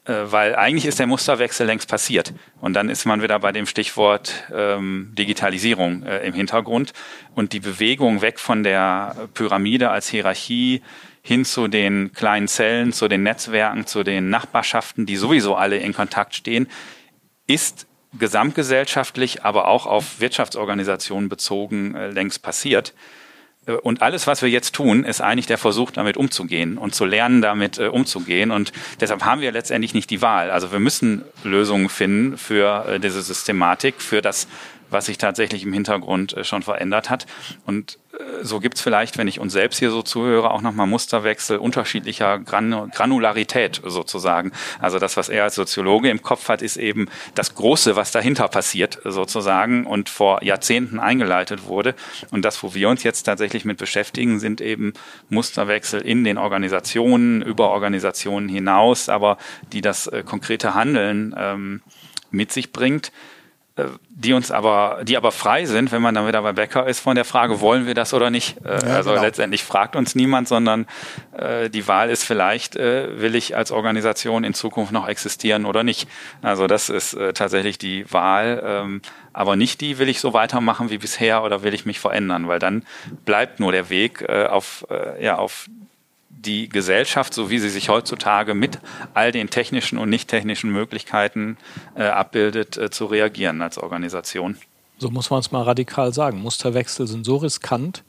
Äh, weil eigentlich ist der Musterwechsel längst passiert. Und dann ist man wieder bei dem Stichwort ähm, Digitalisierung äh, im Hintergrund und die Bewegung weg von der Pyramide als Hierarchie hin zu den kleinen Zellen, zu den Netzwerken, zu den Nachbarschaften, die sowieso alle in Kontakt stehen, ist gesamtgesellschaftlich, aber auch auf Wirtschaftsorganisationen bezogen äh, längst passiert. Äh, und alles, was wir jetzt tun, ist eigentlich der Versuch, damit umzugehen und zu lernen, damit äh, umzugehen. Und deshalb haben wir letztendlich nicht die Wahl. Also wir müssen Lösungen finden für äh, diese Systematik, für das was sich tatsächlich im Hintergrund äh, schon verändert hat. Und äh, so gibt's vielleicht, wenn ich uns selbst hier so zuhöre, auch nochmal Musterwechsel unterschiedlicher Granularität sozusagen. Also das, was er als Soziologe im Kopf hat, ist eben das Große, was dahinter passiert sozusagen und vor Jahrzehnten eingeleitet wurde. Und das, wo wir uns jetzt tatsächlich mit beschäftigen, sind eben Musterwechsel in den Organisationen, über Organisationen hinaus, aber die das äh, konkrete Handeln ähm, mit sich bringt. Äh, die uns aber, die aber frei sind, wenn man dann wieder bei Becker ist, von der Frage, wollen wir das oder nicht? Äh, ja, also genau. letztendlich fragt uns niemand, sondern äh, die Wahl ist vielleicht, äh, will ich als Organisation in Zukunft noch existieren oder nicht? Also das ist äh, tatsächlich die Wahl, ähm, aber nicht die, will ich so weitermachen wie bisher oder will ich mich verändern, weil dann bleibt nur der Weg äh, auf, äh, ja, auf die Gesellschaft, so wie sie sich heutzutage mit all den technischen und nicht technischen Möglichkeiten äh, abbildet, äh, zu reagieren als Organisation. So muss man es mal radikal sagen. Musterwechsel sind so riskant,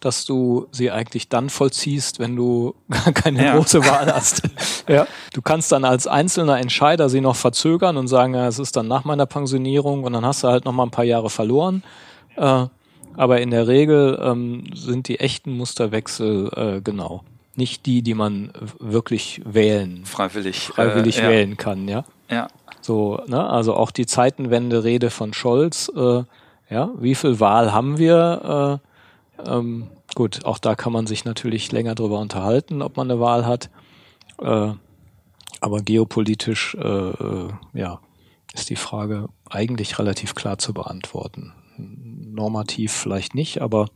dass du sie eigentlich dann vollziehst, wenn du gar keine ja. große Wahl hast. ja. Du kannst dann als einzelner Entscheider sie noch verzögern und sagen, ja, es ist dann nach meiner Pensionierung und dann hast du halt noch mal ein paar Jahre verloren. Äh, aber in der Regel ähm, sind die echten Musterwechsel äh, genau nicht die, die man wirklich wählen, freiwillig, freiwillig äh, wählen kann, ja. Ja. So, ne, also auch die Zeitenwende-Rede von Scholz, äh, ja, wie viel Wahl haben wir? Äh, ähm, gut, auch da kann man sich natürlich länger drüber unterhalten, ob man eine Wahl hat. Äh, aber geopolitisch, äh, äh ja, ist die Frage eigentlich relativ klar zu beantworten. Normativ vielleicht nicht, aber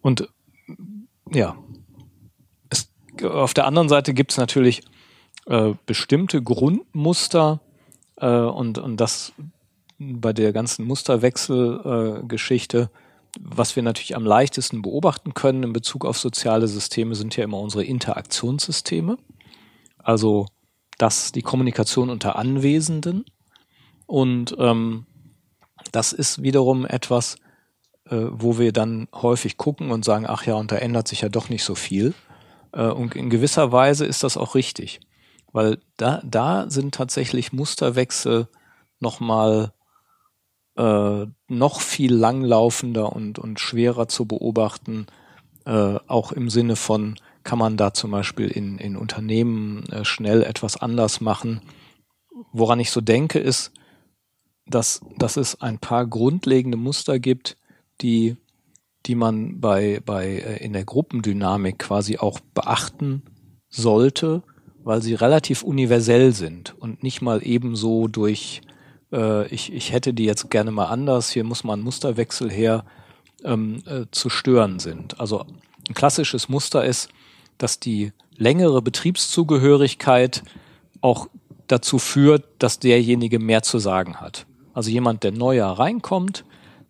und ja, auf der anderen Seite gibt es natürlich äh, bestimmte Grundmuster äh, und, und das bei der ganzen Musterwechselgeschichte, äh, was wir natürlich am leichtesten beobachten können in Bezug auf soziale Systeme, sind ja immer unsere Interaktionssysteme. Also das, die Kommunikation unter Anwesenden. Und ähm, das ist wiederum etwas, äh, wo wir dann häufig gucken und sagen, ach ja, und da ändert sich ja doch nicht so viel. Äh, und in gewisser Weise ist das auch richtig, weil da, da sind tatsächlich Musterwechsel nochmal äh, noch viel langlaufender und, und schwerer zu beobachten, äh, auch im Sinne von, kann man da zum Beispiel in, in Unternehmen äh, schnell etwas anders machen. Woran ich so denke, ist, dass, dass es ein paar grundlegende Muster gibt, die die man bei, bei äh, in der Gruppendynamik quasi auch beachten sollte, weil sie relativ universell sind und nicht mal ebenso durch äh, ich, ich hätte die jetzt gerne mal anders, hier muss man Musterwechsel her ähm, äh, zu stören sind. Also ein klassisches Muster ist, dass die längere Betriebszugehörigkeit auch dazu führt, dass derjenige mehr zu sagen hat. Also jemand, der neuer reinkommt,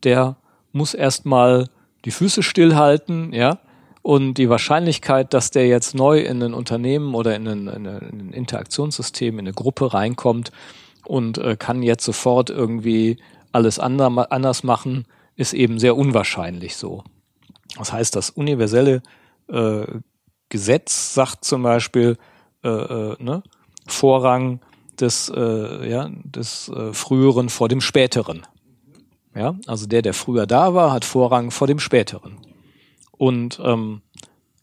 der muss erstmal die Füße stillhalten, ja, und die Wahrscheinlichkeit, dass der jetzt neu in ein Unternehmen oder in ein, in ein Interaktionssystem, in eine Gruppe reinkommt und äh, kann jetzt sofort irgendwie alles ander, anders machen, ist eben sehr unwahrscheinlich so. Das heißt, das universelle äh, Gesetz sagt zum Beispiel äh, äh, ne, Vorrang des, äh, ja, des äh, Früheren vor dem Späteren. Ja, also der, der früher da war, hat Vorrang vor dem späteren. Und ähm,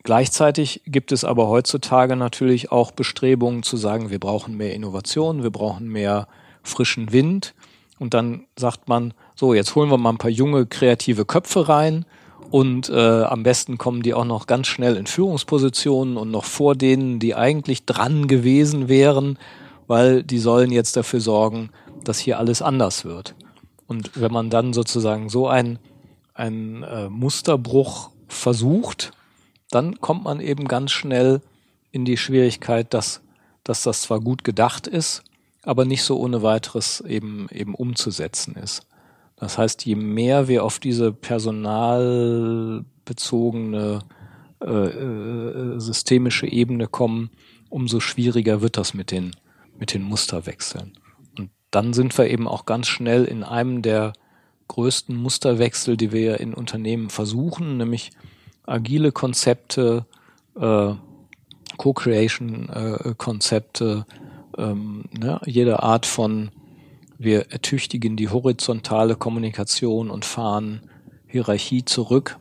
gleichzeitig gibt es aber heutzutage natürlich auch Bestrebungen zu sagen, wir brauchen mehr Innovation, wir brauchen mehr frischen Wind. Und dann sagt man, so, jetzt holen wir mal ein paar junge, kreative Köpfe rein Und äh, am besten kommen die auch noch ganz schnell in Führungspositionen und noch vor denen, die eigentlich dran gewesen wären, weil die sollen jetzt dafür sorgen, dass hier alles anders wird. Und wenn man dann sozusagen so ein, ein äh, Musterbruch versucht, dann kommt man eben ganz schnell in die Schwierigkeit, dass, dass das zwar gut gedacht ist, aber nicht so ohne weiteres eben, eben umzusetzen ist. Das heißt, je mehr wir auf diese personalbezogene äh, äh, systemische Ebene kommen, umso schwieriger wird das mit den, mit den Musterwechseln. Dann sind wir eben auch ganz schnell in einem der größten Musterwechsel, die wir in Unternehmen versuchen, nämlich agile Konzepte, äh, Co-Creation-Konzepte, äh, ähm, ne, jede Art von wir ertüchtigen die horizontale Kommunikation und fahren Hierarchie zurück.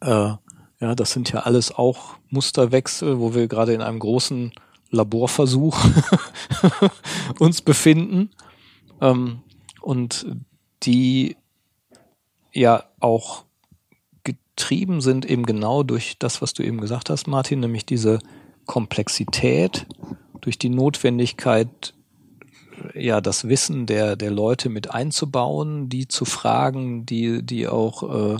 Äh, ja, das sind ja alles auch Musterwechsel, wo wir gerade in einem großen Laborversuch uns befinden. Ähm, und die ja auch getrieben sind eben genau durch das, was du eben gesagt hast, Martin, nämlich diese Komplexität, durch die Notwendigkeit, ja das Wissen der der Leute mit einzubauen, die zu fragen, die die auch äh,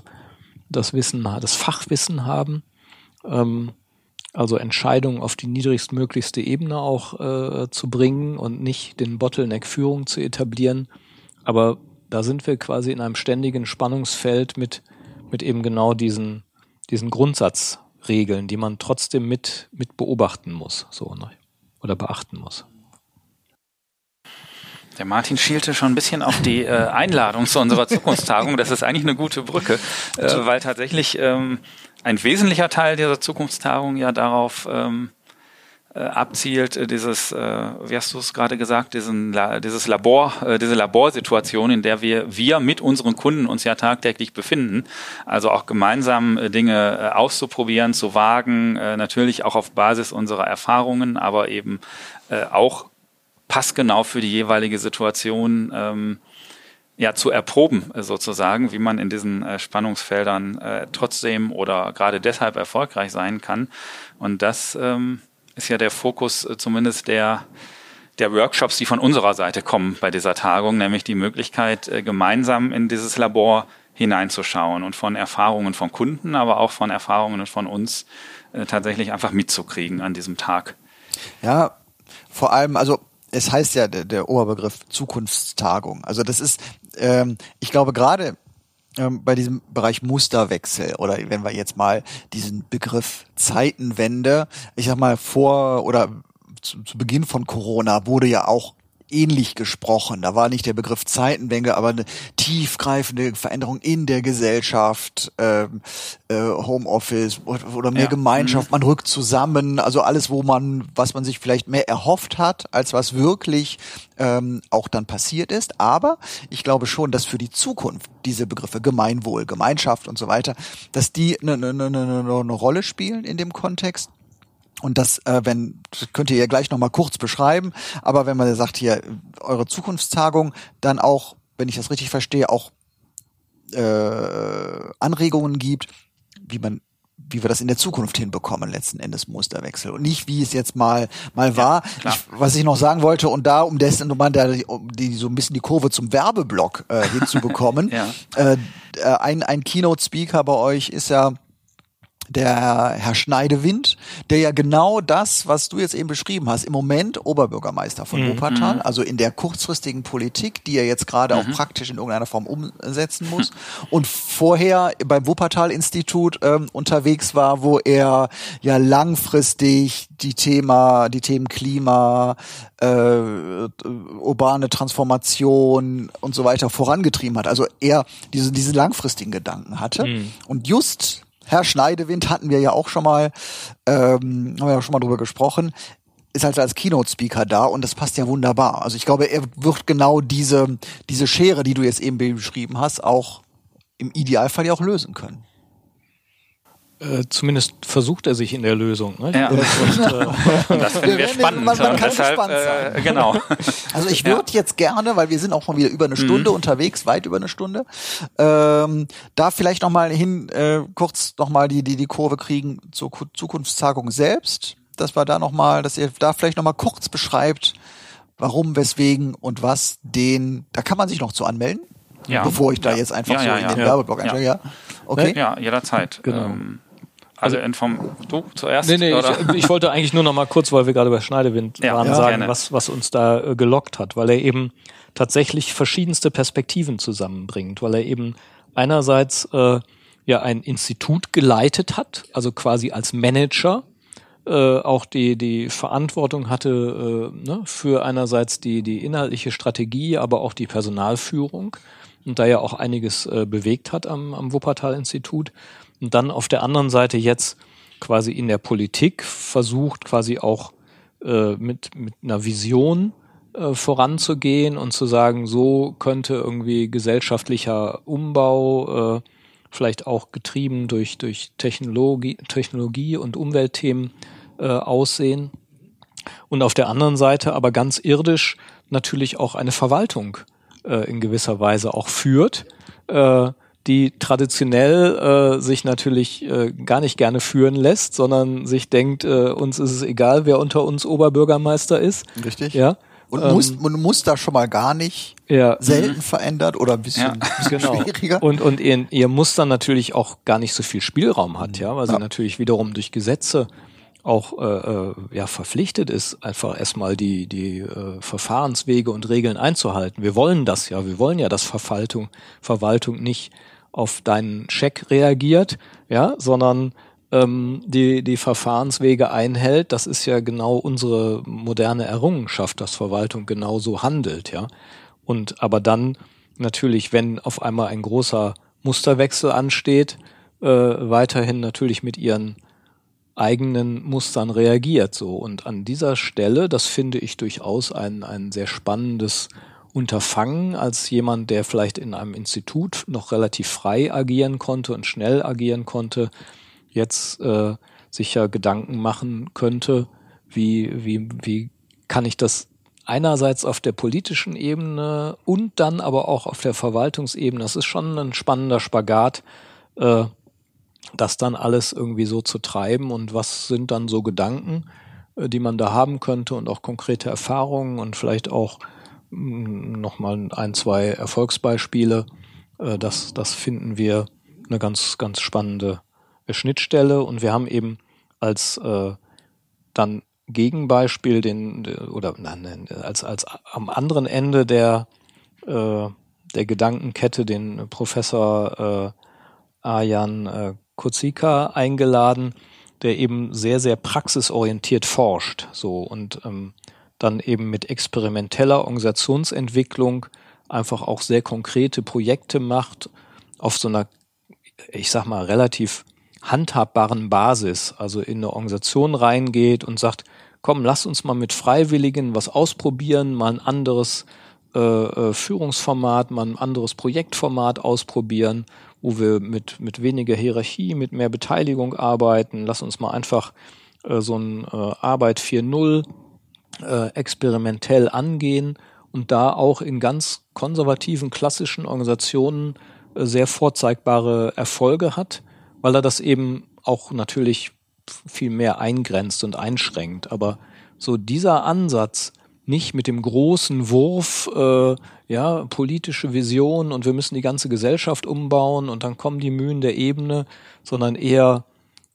das Wissen, das Fachwissen haben, ähm, also Entscheidungen auf die niedrigstmöglichste Ebene auch äh, zu bringen und nicht den Bottleneck Führung zu etablieren. Aber da sind wir quasi in einem ständigen Spannungsfeld mit mit eben genau diesen diesen Grundsatzregeln, die man trotzdem mit mit beobachten muss, so ne? oder beachten muss. Der Martin schielte schon ein bisschen auf die äh, Einladung zu unserer Zukunftstagung. Das ist eigentlich eine gute Brücke, äh, weil tatsächlich ähm, ein wesentlicher Teil dieser Zukunftstagung ja darauf ähm, äh, abzielt, äh, dieses, äh, wie hast du es gerade gesagt, diesen, dieses Labor, äh, diese Laborsituation, in der wir, wir mit unseren Kunden uns ja tagtäglich befinden. Also auch gemeinsam äh, Dinge äh, auszuprobieren, zu wagen, äh, natürlich auch auf Basis unserer Erfahrungen, aber eben äh, auch passgenau für die jeweilige Situation ähm, ja zu erproben sozusagen, wie man in diesen äh, Spannungsfeldern äh, trotzdem oder gerade deshalb erfolgreich sein kann. Und das ähm, ist ja der Fokus äh, zumindest der der Workshops, die von unserer Seite kommen bei dieser Tagung, nämlich die Möglichkeit, äh, gemeinsam in dieses Labor hineinzuschauen und von Erfahrungen von Kunden, aber auch von Erfahrungen von uns äh, tatsächlich einfach mitzukriegen an diesem Tag. Ja, vor allem, also es heißt ja der, der Oberbegriff Zukunftstagung. Also das ist, ähm, ich glaube gerade ähm, bei diesem Bereich Musterwechsel oder wenn wir jetzt mal diesen Begriff Zeitenwende, ich sag mal vor oder zu, zu Beginn von Corona wurde ja auch ähnlich gesprochen. Da war nicht der Begriff Zeitenwende, aber eine tiefgreifende Veränderung in der Gesellschaft, ähm, äh, Homeoffice oder mehr ja. Gemeinschaft, mhm. man rückt zusammen, also alles, wo man, was man sich vielleicht mehr erhofft hat, als was wirklich ähm, auch dann passiert ist. Aber ich glaube schon, dass für die Zukunft diese Begriffe Gemeinwohl, Gemeinschaft und so weiter, dass die eine, eine, eine, eine Rolle spielen in dem Kontext. Und das, äh, wenn, das könnt ihr ja gleich nochmal kurz beschreiben, aber wenn man sagt, hier, eure Zukunftstagung, dann auch, wenn ich das richtig verstehe, auch äh, Anregungen gibt, wie man wie wir das in der Zukunft hinbekommen, letzten Endes Musterwechsel. Und nicht, wie es jetzt mal, mal war. Ja, ich, was ich noch sagen wollte, und da, um das nochmal um die, so ein bisschen die Kurve zum Werbeblock äh, hinzubekommen, ja. äh, ein, ein Keynote-Speaker bei euch ist ja der Herr Schneidewind, der ja genau das, was du jetzt eben beschrieben hast, im Moment Oberbürgermeister von mhm. Wuppertal, mhm. also in der kurzfristigen Politik, die er jetzt gerade mhm. auch praktisch in irgendeiner Form umsetzen muss und vorher beim Wuppertal-Institut ähm, unterwegs war, wo er ja langfristig die Thema, die Themen Klima, äh, urbane Transformation und so weiter vorangetrieben hat. Also er diese, diese langfristigen Gedanken hatte. Mhm. Und just Herr Schneidewind hatten wir ja auch schon mal, ähm, haben wir ja schon mal drüber gesprochen, ist halt als Keynote-Speaker da und das passt ja wunderbar. Also ich glaube, er wird genau diese, diese Schere, die du jetzt eben beschrieben hast, auch im Idealfall ja auch lösen können. Äh, zumindest versucht er sich in der Lösung. Ne? Ja. Und, äh, das finden wir spannend. Man, man kann deshalb, gespannt sein. Äh, genau. Also ich würde ja. jetzt gerne, weil wir sind auch mal wieder über eine Stunde mhm. unterwegs, weit über eine Stunde, ähm, da vielleicht noch mal hin, äh, kurz noch mal die, die, die Kurve kriegen zur Zukunftstagung selbst, dass wir da noch mal, dass ihr da vielleicht noch mal kurz beschreibt, warum, weswegen und was den, da kann man sich noch zu anmelden. Ja. Bevor ich da ja. jetzt einfach ja, so in den Werbeblock einsteige, ja. Okay. Ja, jederzeit. Genau. Ähm, also Inform du zuerst? Nee, nee, ich, ich, wollte eigentlich nur noch mal kurz, weil wir gerade bei Schneidewind ja, waren, ja, sagen, was, was uns da äh, gelockt hat, weil er eben tatsächlich verschiedenste Perspektiven zusammenbringt, weil er eben einerseits äh, ja ein Institut geleitet hat, also quasi als Manager äh, auch die die Verantwortung hatte äh, ne, für einerseits die die inhaltliche Strategie, aber auch die Personalführung und da ja auch einiges äh, bewegt hat am, am Wuppertal Institut und dann auf der anderen Seite jetzt quasi in der Politik versucht, quasi auch äh, mit, mit einer Vision äh, voranzugehen und zu sagen, so könnte irgendwie gesellschaftlicher Umbau, äh, vielleicht auch getrieben durch, durch Technologie, Technologie und Umweltthemen äh, aussehen. Und auf der anderen Seite aber ganz irdisch natürlich auch eine Verwaltung äh, in gewisser Weise auch führt. Äh, die traditionell äh, sich natürlich äh, gar nicht gerne führen lässt, sondern sich denkt, äh, uns ist es egal, wer unter uns Oberbürgermeister ist. Richtig. Ja. Und ähm, muss, man muss da schon mal gar nicht ja. selten mhm. verändert oder ein bisschen, ja. bisschen genau. schwieriger. Und, und ihr, ihr Muster natürlich auch gar nicht so viel Spielraum hat, ja, weil ja. sie natürlich wiederum durch Gesetze auch äh, äh, ja verpflichtet ist, einfach erstmal die die äh, Verfahrenswege und Regeln einzuhalten. Wir wollen das ja, wir wollen ja, dass Verwaltung Verwaltung nicht auf deinen Scheck reagiert, ja, sondern ähm, die, die Verfahrenswege einhält. Das ist ja genau unsere moderne Errungenschaft, dass Verwaltung genauso handelt, ja. Und aber dann natürlich, wenn auf einmal ein großer Musterwechsel ansteht, äh, weiterhin natürlich mit ihren eigenen Mustern reagiert so. Und an dieser Stelle, das finde ich durchaus ein, ein sehr spannendes Unterfangen als jemand, der vielleicht in einem Institut noch relativ frei agieren konnte und schnell agieren konnte, jetzt äh, sicher Gedanken machen könnte, wie, wie, wie kann ich das einerseits auf der politischen Ebene und dann aber auch auf der Verwaltungsebene, das ist schon ein spannender Spagat, äh, das dann alles irgendwie so zu treiben und was sind dann so Gedanken, äh, die man da haben könnte und auch konkrete Erfahrungen und vielleicht auch nochmal ein, zwei Erfolgsbeispiele. Äh, das, das finden wir eine ganz, ganz spannende Schnittstelle. Und wir haben eben als äh, dann Gegenbeispiel den oder nein, als als am anderen Ende der äh, der Gedankenkette den Professor äh, Ayan äh, Kozika eingeladen, der eben sehr sehr praxisorientiert forscht so und ähm, dann eben mit experimenteller Organisationsentwicklung einfach auch sehr konkrete Projekte macht auf so einer, ich sag mal, relativ handhabbaren Basis, also in eine Organisation reingeht und sagt, komm, lass uns mal mit Freiwilligen was ausprobieren, mal ein anderes äh, äh Führungsformat, mal ein anderes Projektformat ausprobieren, wo wir mit, mit weniger Hierarchie, mit mehr Beteiligung arbeiten. Lass uns mal einfach äh, so ein äh, Arbeit 4.0 äh, experimentell angehen und da auch in ganz konservativen, klassischen Organisationen äh, sehr vorzeigbare Erfolge hat, weil er das eben auch natürlich viel mehr eingrenzt und einschränkt. Aber so dieser Ansatz, nicht mit dem großen Wurf, äh, ja, politische Vision und wir müssen die ganze Gesellschaft umbauen und dann kommen die Mühen der Ebene, sondern eher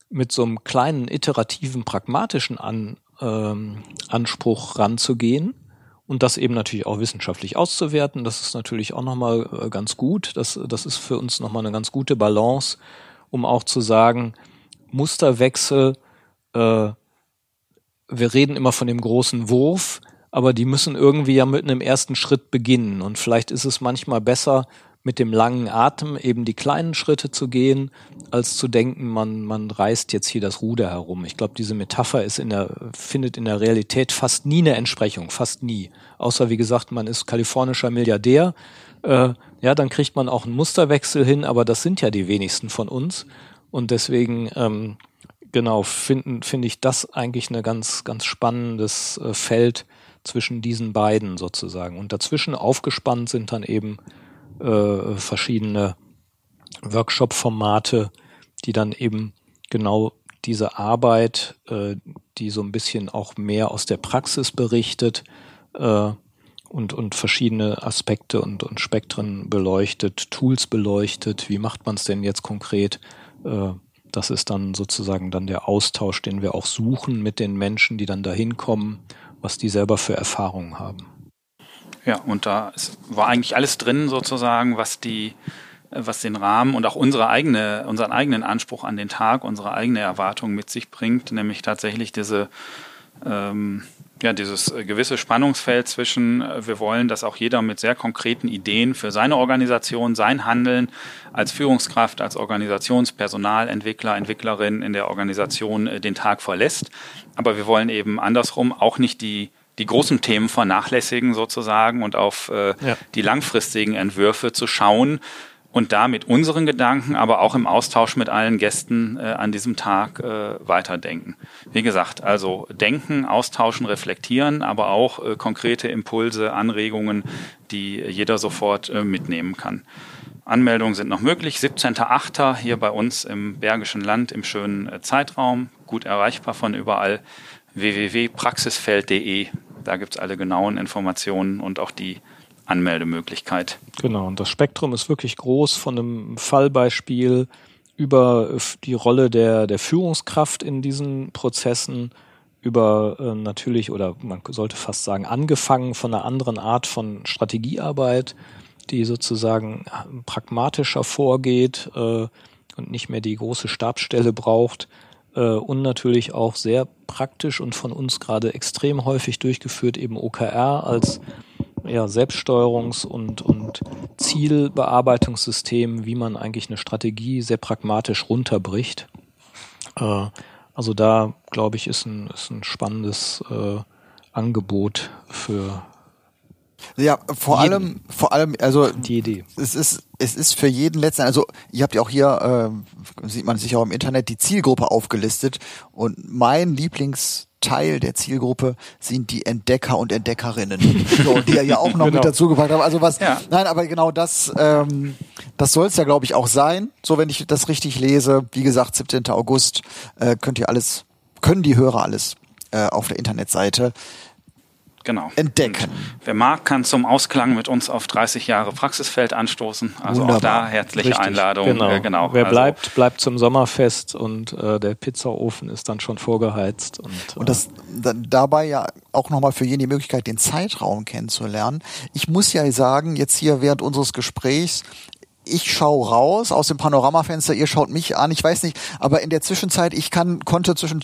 mit so einem kleinen iterativen, pragmatischen An ähm, Anspruch ranzugehen und das eben natürlich auch wissenschaftlich auszuwerten. Das ist natürlich auch nochmal äh, ganz gut. Das, das ist für uns nochmal eine ganz gute Balance, um auch zu sagen, Musterwechsel, äh, wir reden immer von dem großen Wurf, aber die müssen irgendwie ja mit einem ersten Schritt beginnen. Und vielleicht ist es manchmal besser, mit dem langen Atem eben die kleinen Schritte zu gehen, als zu denken, man, man reißt jetzt hier das Ruder herum. Ich glaube, diese Metapher ist in der, findet in der Realität fast nie eine Entsprechung, fast nie. Außer wie gesagt, man ist kalifornischer Milliardär, äh, ja, dann kriegt man auch einen Musterwechsel hin, aber das sind ja die wenigsten von uns. Und deswegen, ähm, genau, finde find ich das eigentlich eine ganz, ganz spannendes äh, Feld zwischen diesen beiden sozusagen. Und dazwischen aufgespannt sind dann eben äh, verschiedene Workshop-Formate, die dann eben genau diese Arbeit, äh, die so ein bisschen auch mehr aus der Praxis berichtet äh, und, und verschiedene Aspekte und, und Spektren beleuchtet, Tools beleuchtet, wie macht man es denn jetzt konkret? Äh, das ist dann sozusagen dann der Austausch, den wir auch suchen mit den Menschen, die dann da hinkommen, was die selber für Erfahrungen haben. Ja, und da war eigentlich alles drin sozusagen, was die was den Rahmen und auch unsere eigene, unseren eigenen Anspruch an den Tag, unsere eigene Erwartung mit sich bringt, nämlich tatsächlich diese ähm, ja, dieses gewisse Spannungsfeld zwischen, äh, wir wollen, dass auch jeder mit sehr konkreten Ideen für seine Organisation, sein Handeln als Führungskraft, als Organisationspersonal, Entwickler, Entwicklerin in der Organisation äh, den Tag verlässt. Aber wir wollen eben andersrum auch nicht die die großen Themen vernachlässigen sozusagen und auf äh, ja. die langfristigen Entwürfe zu schauen, und da mit unseren Gedanken, aber auch im Austausch mit allen Gästen äh, an diesem Tag äh, weiterdenken. Wie gesagt, also denken, austauschen, reflektieren, aber auch äh, konkrete Impulse, Anregungen, die jeder sofort äh, mitnehmen kann. Anmeldungen sind noch möglich. 17.8. hier bei uns im Bergischen Land im schönen äh, Zeitraum, gut erreichbar von überall www.praxisfeld.de. Da gibt's alle genauen Informationen und auch die Anmeldemöglichkeit. Genau, und das Spektrum ist wirklich groß von einem Fallbeispiel über die Rolle der, der Führungskraft in diesen Prozessen, über äh, natürlich, oder man sollte fast sagen, angefangen von einer anderen Art von Strategiearbeit, die sozusagen pragmatischer vorgeht äh, und nicht mehr die große Stabsstelle braucht. Äh, und natürlich auch sehr praktisch und von uns gerade extrem häufig durchgeführt, eben OKR als ja, Selbststeuerungs- und, und Zielbearbeitungssystem, wie man eigentlich eine Strategie sehr pragmatisch runterbricht. Äh, also da, glaube ich, ist ein, ist ein spannendes äh, Angebot für ja, vor jeden. allem, vor allem, also die Idee. Es ist, es ist für jeden letzten, also ihr habt ja auch hier, äh, sieht man sich auch im Internet, die Zielgruppe aufgelistet und mein Lieblings Teil der Zielgruppe sind die Entdecker und Entdeckerinnen, so, die er ja auch noch genau. mit dazu gepackt haben. Also was, ja. nein, aber genau das, ähm, das soll es ja, glaube ich, auch sein. So, wenn ich das richtig lese, wie gesagt, 17. August, äh, könnt ihr alles, können die Hörer alles äh, auf der Internetseite genau. entdecken. Und wer mag, kann zum Ausklang mit uns auf 30 Jahre Praxisfeld anstoßen. Also Wunderbar. auch da herzliche Richtig. Einladung. Genau. Äh, genau. Wer also bleibt, bleibt zum Sommerfest und äh, der Pizzaofen ist dann schon vorgeheizt. Und, äh, und das dann dabei ja auch nochmal für jeden die Möglichkeit, den Zeitraum kennenzulernen. Ich muss ja sagen, jetzt hier während unseres Gesprächs, ich schaue raus aus dem Panoramafenster, ihr schaut mich an, ich weiß nicht, aber in der Zwischenzeit, ich kann, konnte zwischen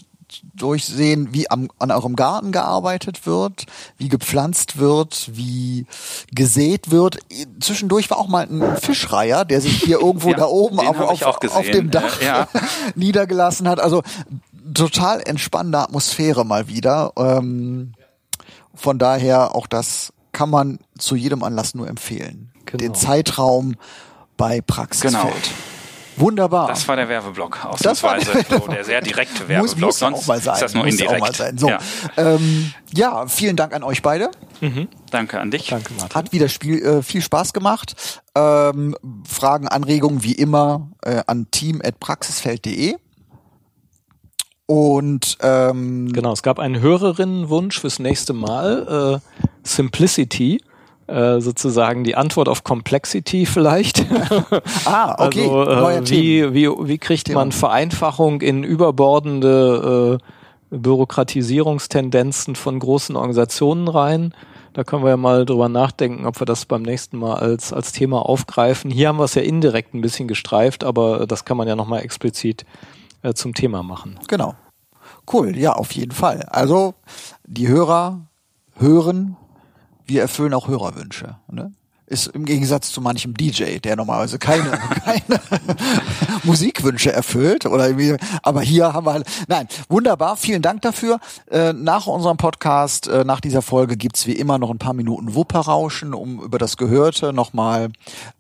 durchsehen, wie am, an eurem Garten gearbeitet wird, wie gepflanzt wird, wie gesät wird. Zwischendurch war auch mal ein Fischreiher, der sich hier irgendwo ja, da oben auf, auf, auf, dem Dach ja. niedergelassen hat. Also total entspannende Atmosphäre mal wieder. Ähm, von daher auch das kann man zu jedem Anlass nur empfehlen. Genau. Den Zeitraum bei Praxisfeld. Genau. Wunderbar. Das war der Werbeblock, ausnahmsweise. Der, so der sehr direkte Werbeblock. Muss, muss Sonst auch mal sein. ist das nur muss indirekt. Auch mal sein. So. Ja. Ähm, ja, vielen Dank an euch beide. Mhm. Danke an dich. Danke, Martin. Hat wieder Spiel, äh, viel Spaß gemacht. Ähm, Fragen, Anregungen wie immer äh, an team.praxisfeld.de. Und ähm, genau, es gab einen Hörerinnenwunsch fürs nächste Mal. Äh, Simplicity. Äh, sozusagen die Antwort auf Complexity vielleicht. ah, okay. Also, äh, wie, wie, wie kriegt man Vereinfachung in überbordende äh, Bürokratisierungstendenzen von großen Organisationen rein? Da können wir ja mal drüber nachdenken, ob wir das beim nächsten Mal als, als Thema aufgreifen. Hier haben wir es ja indirekt ein bisschen gestreift, aber das kann man ja nochmal explizit äh, zum Thema machen. Genau. Cool, ja, auf jeden Fall. Also die Hörer hören wir erfüllen auch Hörerwünsche. Ne? ist im Gegensatz zu manchem DJ, der normalerweise keine, keine Musikwünsche erfüllt oder irgendwie, aber hier haben wir halt, nein, wunderbar, vielen Dank dafür. Äh, nach unserem Podcast, äh, nach dieser Folge gibt's wie immer noch ein paar Minuten Wupperrauschen, um über das Gehörte nochmal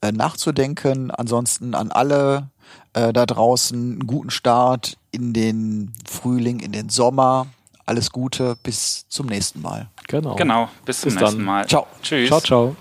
äh, nachzudenken. Ansonsten an alle äh, da draußen einen guten Start in den Frühling, in den Sommer. Alles Gute, bis zum nächsten Mal. Genau. Genau, bis zum bis nächsten dann. Mal. Ciao. Tschüss. Ciao, ciao.